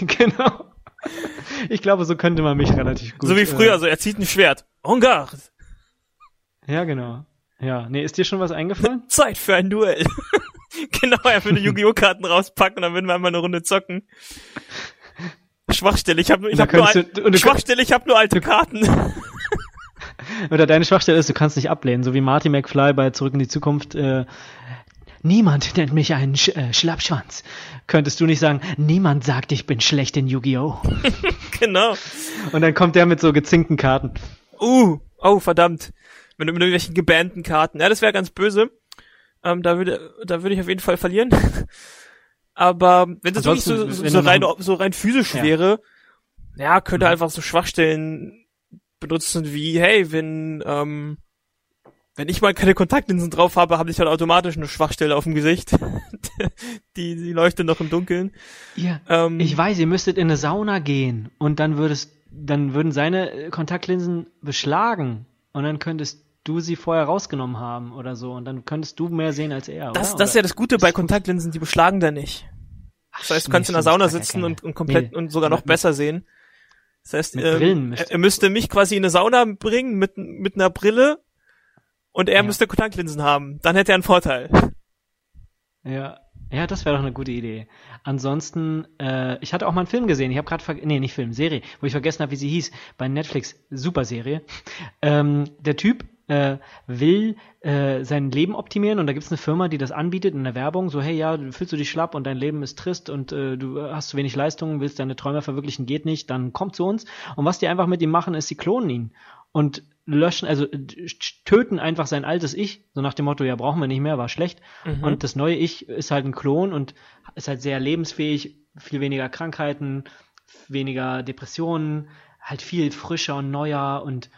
genau. Ich glaube, so könnte man mich relativ gut. So wie früher, äh, so er zieht ein Schwert. En garde. Ja, genau. Ja, nee, ist dir schon was eingefallen? Zeit für ein Duell. genau, er würde Yu-Gi-Oh! Karten rauspacken und dann würden wir einmal eine Runde zocken. Schwachstelle, ich habe ich hab nur, du, Schwachstelle, ich habe nur alte Karten. Oder deine Schwachstelle ist, du kannst nicht ablehnen, so wie Marty McFly bei Zurück in die Zukunft. Äh, niemand nennt mich einen Sch äh, Schlappschwanz. Könntest du nicht sagen, niemand sagt, ich bin schlecht in Yu-Gi-Oh! genau. Und dann kommt der mit so gezinkten Karten. Uh, oh, verdammt. Mit, mit irgendwelchen gebannten Karten. Ja, das wäre ganz böse. Ähm, da würde, da würde ich auf jeden Fall verlieren. Aber wenn das wirklich so, so, so rein, so rein physisch ja. wäre, ja, könnte mhm. einfach so Schwachstellen benutzen wie, hey, wenn, ähm, wenn ich mal keine Kontaktlinsen drauf habe, habe ich halt automatisch eine Schwachstelle auf dem Gesicht. die, die leuchtet noch im Dunkeln. Ja. Ähm, ich weiß, ihr müsstet in eine Sauna gehen und dann würdest, dann würden seine Kontaktlinsen beschlagen und dann könntest du sie vorher rausgenommen haben oder so und dann könntest du mehr sehen als er. Das, oder? das ist ja das Gute bei Kontaktlinsen, die beschlagen da nicht. Das heißt, du kannst in der Sauna sitzen und, und komplett nee. und sogar noch besser sehen. Das heißt, ähm, er, er müsste mich quasi in eine Sauna bringen mit, mit einer Brille und er ja. müsste Kontaktlinsen haben. Dann hätte er einen Vorteil. Ja, ja, das wäre doch eine gute Idee. Ansonsten, äh, ich hatte auch mal einen Film gesehen. Ich habe gerade, nee, nicht Film, Serie, wo ich vergessen habe, wie sie hieß. Bei Netflix, super Serie. Ähm, der Typ äh, will äh, sein Leben optimieren und da gibt es eine Firma, die das anbietet in der Werbung, so hey ja, fühlst du dich schlapp und dein Leben ist trist und äh, du hast zu wenig Leistungen, willst deine Träume verwirklichen, geht nicht, dann komm zu uns. Und was die einfach mit ihm machen, ist, sie klonen ihn und löschen, also töten einfach sein altes Ich, so nach dem Motto, ja, brauchen wir nicht mehr, war schlecht. Mhm. Und das neue Ich ist halt ein Klon und ist halt sehr lebensfähig, viel weniger Krankheiten, weniger Depressionen, halt viel frischer und neuer und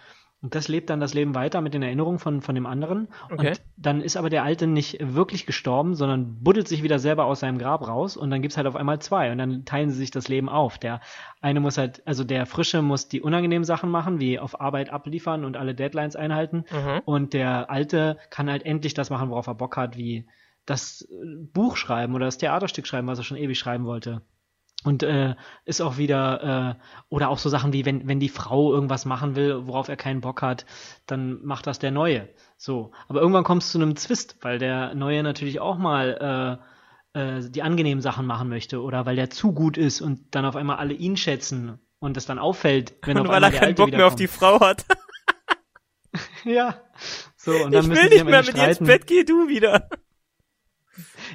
und das lebt dann das Leben weiter mit den Erinnerungen von, von dem anderen. Okay. Und dann ist aber der Alte nicht wirklich gestorben, sondern buddelt sich wieder selber aus seinem Grab raus und dann gibt's halt auf einmal zwei und dann teilen sie sich das Leben auf. Der eine muss halt, also der Frische muss die unangenehmen Sachen machen, wie auf Arbeit abliefern und alle Deadlines einhalten. Mhm. Und der Alte kann halt endlich das machen, worauf er Bock hat, wie das Buch schreiben oder das Theaterstück schreiben, was er schon ewig schreiben wollte. Und äh, ist auch wieder, äh, oder auch so Sachen wie, wenn, wenn die Frau irgendwas machen will, worauf er keinen Bock hat, dann macht das der Neue. So. Aber irgendwann kommst du zu einem Zwist, weil der Neue natürlich auch mal äh, die angenehmen Sachen machen möchte oder weil der zu gut ist und dann auf einmal alle ihn schätzen und das dann auffällt, wenn und auf weil er keinen Bock mehr auf die Frau hat. ja. So, und dann ich will nicht mehr mit dir ins Bett, geh du wieder.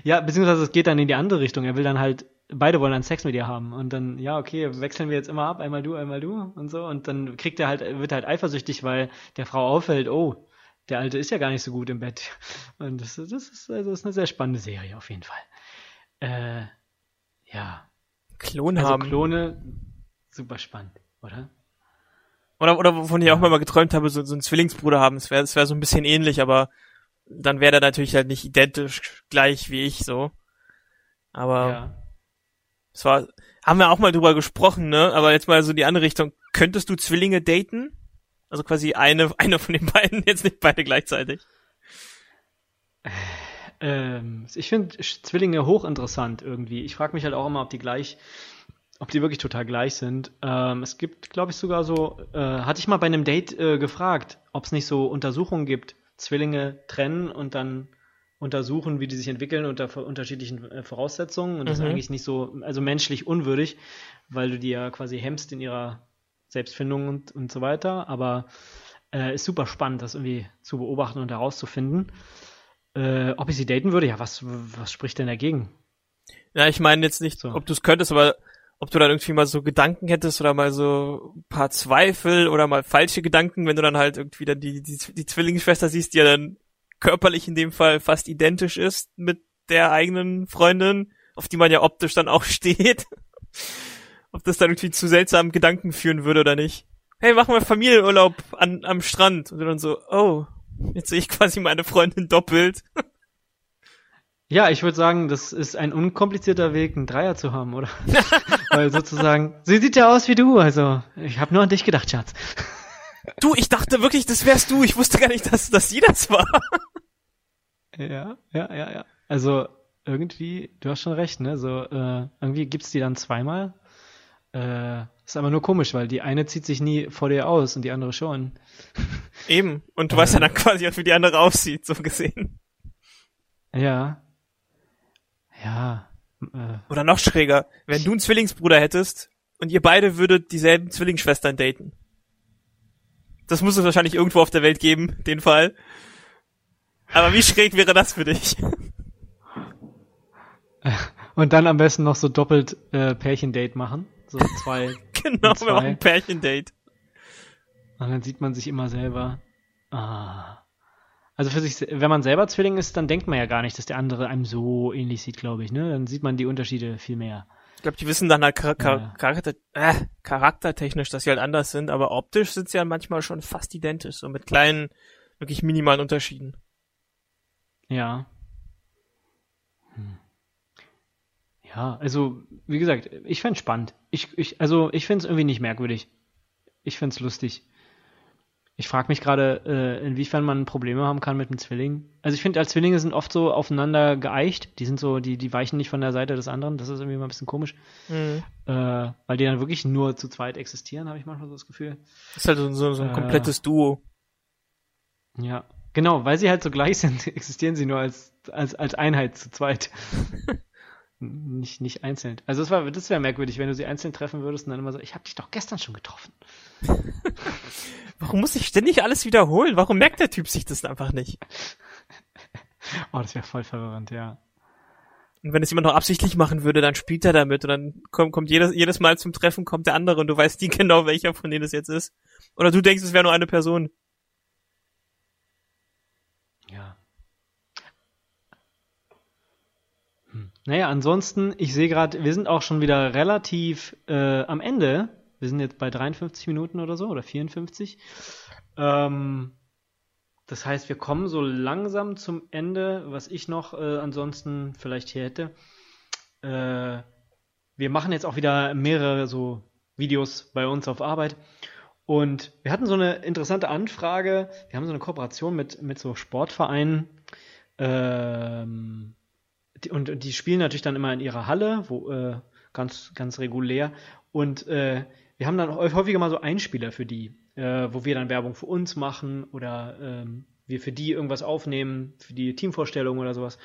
Ja, beziehungsweise es geht dann in die andere Richtung. Er will dann halt, beide wollen dann Sex mit ihr haben. Und dann, ja, okay, wechseln wir jetzt immer ab, einmal du, einmal du und so. Und dann kriegt er halt, wird halt eifersüchtig, weil der Frau auffällt, oh, der Alte ist ja gar nicht so gut im Bett. Und das, das ist, also das ist eine sehr spannende Serie auf jeden Fall. Äh, ja. Klon also haben. Klone, super spannend, oder? Oder, oder wovon ich auch mal geträumt habe, so, so einen Zwillingsbruder haben. Es wäre es wär so ein bisschen ähnlich, aber dann wäre der natürlich halt nicht identisch gleich wie ich so. Aber ja. Es war, haben wir auch mal drüber gesprochen, ne? Aber jetzt mal so die andere Richtung. Könntest du Zwillinge daten? Also quasi eine, eine von den beiden, jetzt nicht beide gleichzeitig. Ähm, ich finde Zwillinge hochinteressant irgendwie. Ich frage mich halt auch immer, ob die gleich, ob die wirklich total gleich sind. Ähm, es gibt, glaube ich, sogar so, äh, hatte ich mal bei einem Date äh, gefragt, ob es nicht so Untersuchungen gibt, Zwillinge trennen und dann untersuchen, wie die sich entwickeln unter unterschiedlichen äh, Voraussetzungen. Und das mhm. ist eigentlich nicht so, also menschlich unwürdig, weil du die ja quasi hemmst in ihrer Selbstfindung und, und so weiter. Aber äh, ist super spannend, das irgendwie zu beobachten und herauszufinden. Äh, ob ich sie daten würde, ja, was, was spricht denn dagegen? Ja, ich meine jetzt nicht, so. ob du es könntest, aber ob du dann irgendwie mal so Gedanken hättest oder mal so ein paar Zweifel oder mal falsche Gedanken, wenn du dann halt irgendwie dann die, die, die Zwillingsschwester siehst, die ja dann körperlich in dem Fall fast identisch ist mit der eigenen Freundin, auf die man ja optisch dann auch steht. ob das dann irgendwie zu seltsamen Gedanken führen würde oder nicht. Hey, machen wir Familienurlaub an, am Strand. Und dann so, oh, jetzt sehe ich quasi meine Freundin doppelt. Ja, ich würde sagen, das ist ein unkomplizierter Weg, einen Dreier zu haben, oder? Weil sozusagen, sie sieht ja aus wie du, also ich habe nur an dich gedacht, Schatz. Du, ich dachte wirklich, das wärst du. Ich wusste gar nicht, dass, dass sie das war. Ja, ja, ja, ja. Also irgendwie, du hast schon recht, ne? So, äh, irgendwie gibt's die dann zweimal. Äh, ist aber nur komisch, weil die eine zieht sich nie vor dir aus und die andere schon. Eben. Und du äh, weißt ja dann quasi auch, wie die andere aussieht, so gesehen. Ja. Ja. Äh, Oder noch schräger, wenn du einen Zwillingsbruder hättest und ihr beide würdet dieselben Zwillingsschwestern daten. Das muss es wahrscheinlich irgendwo auf der Welt geben, den Fall. Aber wie schräg wäre das für dich? Und dann am besten noch so doppelt äh, Pärchendate machen. So zwei. genau, zwei. wir machen ein Pärchendate. Und dann sieht man sich immer selber. Ah. Also für sich, wenn man selber Zwilling ist, dann denkt man ja gar nicht, dass der andere einem so ähnlich sieht, glaube ich. Ne? Dann sieht man die Unterschiede viel mehr. Ich glaube, die wissen dann halt char char charakter äh, charaktertechnisch, dass sie halt anders sind, aber optisch sind sie ja manchmal schon fast identisch, so mit kleinen, wirklich minimalen Unterschieden. Ja. Hm. Ja, also, wie gesagt, ich fände spannend. Ich, ich, also, ich finde es irgendwie nicht merkwürdig. Ich finde es lustig. Ich frage mich gerade, äh, inwiefern man Probleme haben kann mit einem Zwilling. Also ich finde, als Zwillinge sind oft so aufeinander geeicht. Die sind so, die, die weichen nicht von der Seite des anderen. Das ist irgendwie mal ein bisschen komisch. Mhm. Äh, weil die dann wirklich nur zu zweit existieren, habe ich manchmal so das Gefühl. Das ist halt so, so ein äh, komplettes Duo. Ja, genau, weil sie halt so gleich sind, existieren sie nur als, als, als Einheit zu zweit. nicht, nicht einzeln. Also das war, das wäre merkwürdig, wenn du sie einzeln treffen würdest und dann immer so, ich habe dich doch gestern schon getroffen. Warum muss ich ständig alles wiederholen? Warum merkt der Typ sich das einfach nicht? oh, das wäre voll verwirrend, ja. Und wenn es jemand noch absichtlich machen würde, dann spielt er damit und dann kommt, kommt jedes, jedes Mal zum Treffen kommt der andere und du weißt nie genau, welcher von denen es jetzt ist. Oder du denkst, es wäre nur eine Person. Ja. Naja, ansonsten, ich sehe gerade, wir sind auch schon wieder relativ äh, am Ende wir sind jetzt bei 53 Minuten oder so oder 54. Ähm, das heißt, wir kommen so langsam zum Ende, was ich noch äh, ansonsten vielleicht hier hätte. Äh, wir machen jetzt auch wieder mehrere so Videos bei uns auf Arbeit. Und wir hatten so eine interessante Anfrage. Wir haben so eine Kooperation mit, mit so Sportvereinen. Ähm, und die spielen natürlich dann immer in ihrer Halle, wo äh, ganz, ganz regulär. Und äh, wir haben dann häufiger mal so Einspieler für die, äh, wo wir dann Werbung für uns machen oder ähm, wir für die irgendwas aufnehmen, für die Teamvorstellung oder sowas.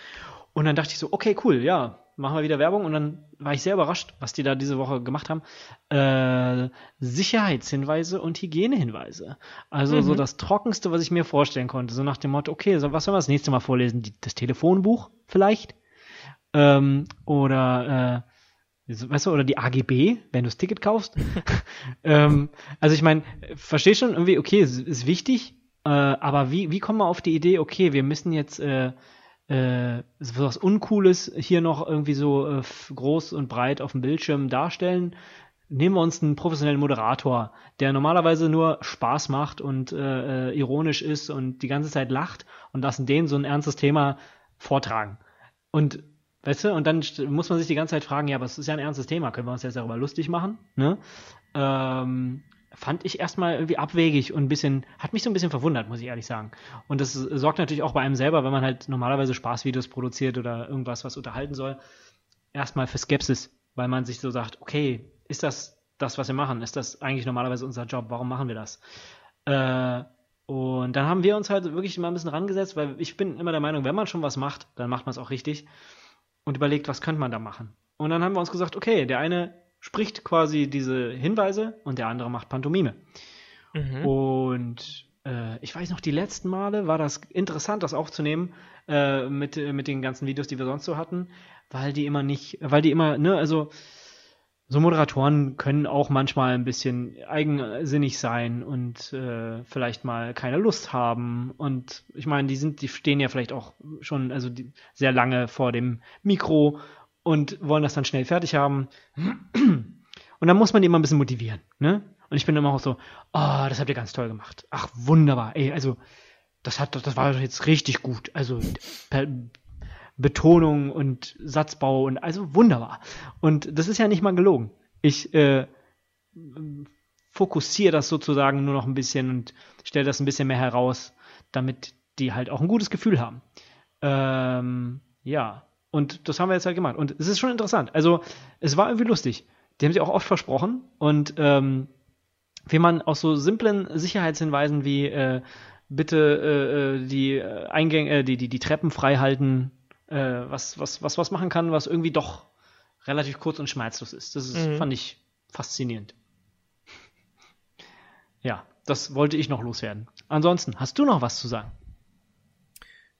Und dann dachte ich so, okay, cool, ja, machen wir wieder Werbung und dann war ich sehr überrascht, was die da diese Woche gemacht haben. Äh, Sicherheitshinweise und Hygienehinweise. Also mhm. so das Trockenste, was ich mir vorstellen konnte. So nach dem Motto, okay, so was sollen wir das nächste Mal vorlesen? Die, das Telefonbuch vielleicht? Ähm, oder äh, weißt du, oder die AGB, wenn du das Ticket kaufst. ähm, also ich meine, versteh schon irgendwie, okay, es ist wichtig, äh, aber wie, wie kommen wir auf die Idee, okay, wir müssen jetzt äh, äh, was Uncooles hier noch irgendwie so äh, groß und breit auf dem Bildschirm darstellen. Nehmen wir uns einen professionellen Moderator, der normalerweise nur Spaß macht und äh, äh, ironisch ist und die ganze Zeit lacht und lassen den so ein ernstes Thema vortragen. Und weißt du, und dann muss man sich die ganze Zeit fragen, ja, aber es ist ja ein ernstes Thema, können wir uns jetzt darüber lustig machen? Ne? Ähm, fand ich erstmal irgendwie abwegig und ein bisschen, hat mich so ein bisschen verwundert, muss ich ehrlich sagen. Und das sorgt natürlich auch bei einem selber, wenn man halt normalerweise Spaßvideos produziert oder irgendwas, was unterhalten soll, erstmal für Skepsis, weil man sich so sagt, okay, ist das das, was wir machen? Ist das eigentlich normalerweise unser Job? Warum machen wir das? Äh, und dann haben wir uns halt wirklich mal ein bisschen rangesetzt, weil ich bin immer der Meinung, wenn man schon was macht, dann macht man es auch richtig und überlegt, was könnte man da machen. Und dann haben wir uns gesagt, okay, der eine spricht quasi diese Hinweise und der andere macht Pantomime. Mhm. Und äh, ich weiß noch, die letzten Male war das interessant, das aufzunehmen äh, mit, mit den ganzen Videos, die wir sonst so hatten, weil die immer nicht, weil die immer, ne, also so Moderatoren können auch manchmal ein bisschen eigensinnig sein und äh, vielleicht mal keine Lust haben. Und ich meine, die sind, die stehen ja vielleicht auch schon, also die, sehr lange vor dem Mikro und wollen das dann schnell fertig haben. Und dann muss man die immer ein bisschen motivieren, ne? Und ich bin immer auch so, oh, das habt ihr ganz toll gemacht. Ach, wunderbar. Ey, also, das hat, das war jetzt richtig gut. Also, Betonung und Satzbau und also wunderbar. Und das ist ja nicht mal gelogen. Ich äh, fokussiere das sozusagen nur noch ein bisschen und stelle das ein bisschen mehr heraus, damit die halt auch ein gutes Gefühl haben. Ähm, ja, und das haben wir jetzt halt gemacht. Und es ist schon interessant. Also, es war irgendwie lustig. Die haben sie auch oft versprochen. Und ähm, wie man aus so simplen Sicherheitshinweisen wie äh, bitte äh, äh die äh, Eingänge, äh, die, die, die Treppen frei halten, äh, was, was, was, was machen kann, was irgendwie doch relativ kurz und schmerzlos ist. Das ist, mhm. fand ich faszinierend. Ja, das wollte ich noch loswerden. Ansonsten, hast du noch was zu sagen?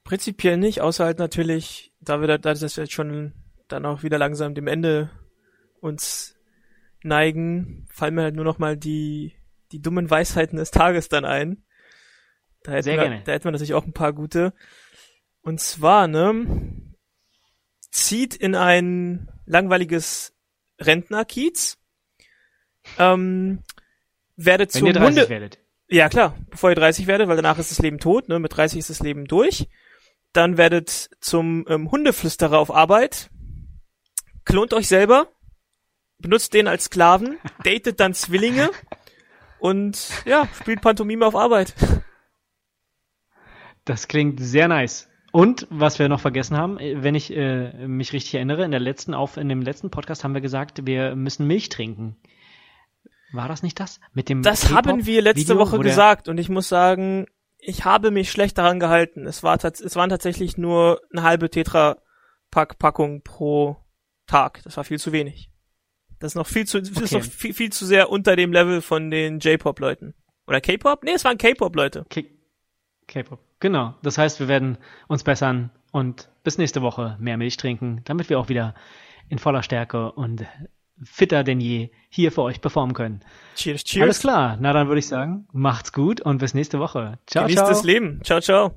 Prinzipiell nicht, außer halt natürlich, da wir da, da das jetzt schon dann auch wieder langsam dem Ende uns neigen, fallen mir halt nur noch mal die, die dummen Weisheiten des Tages dann ein. Da hätten, Sehr wir, gerne. da hätten wir natürlich auch ein paar gute. Und zwar, ne, zieht in ein langweiliges Rentnerkiez, ähm, werdet Wenn ihr 30 Hunde werdet. Ja, klar, bevor ihr 30 werdet, weil danach ist das Leben tot, ne, mit 30 ist das Leben durch dann werdet zum ähm, Hundeflüsterer auf Arbeit, klont euch selber, benutzt den als Sklaven, datet dann Zwillinge und ja, spielt Pantomime auf Arbeit. Das klingt sehr nice. Und was wir noch vergessen haben, äh, wenn ich äh, mich richtig erinnere, in der letzten auf in dem letzten Podcast haben wir gesagt, wir müssen Milch trinken. War das nicht das mit dem? Das haben wir letzte Video, Woche gesagt und ich muss sagen, ich habe mich schlecht daran gehalten. Es war es waren tatsächlich nur eine halbe Tetra Pack Packung pro Tag. Das war viel zu wenig. Das ist noch viel zu okay. ist noch viel, viel zu sehr unter dem Level von den J-Pop Leuten. Oder K-Pop? Nee, es waren K-Pop Leute. K-Pop. Genau. Das heißt, wir werden uns bessern und bis nächste Woche mehr Milch trinken, damit wir auch wieder in voller Stärke und fitter denn je hier für euch performen können. Cheers, cheers. Alles klar. Na dann würde ich sagen, macht's gut und bis nächste Woche. Ciao, Genießt ciao. das Leben. Ciao, ciao.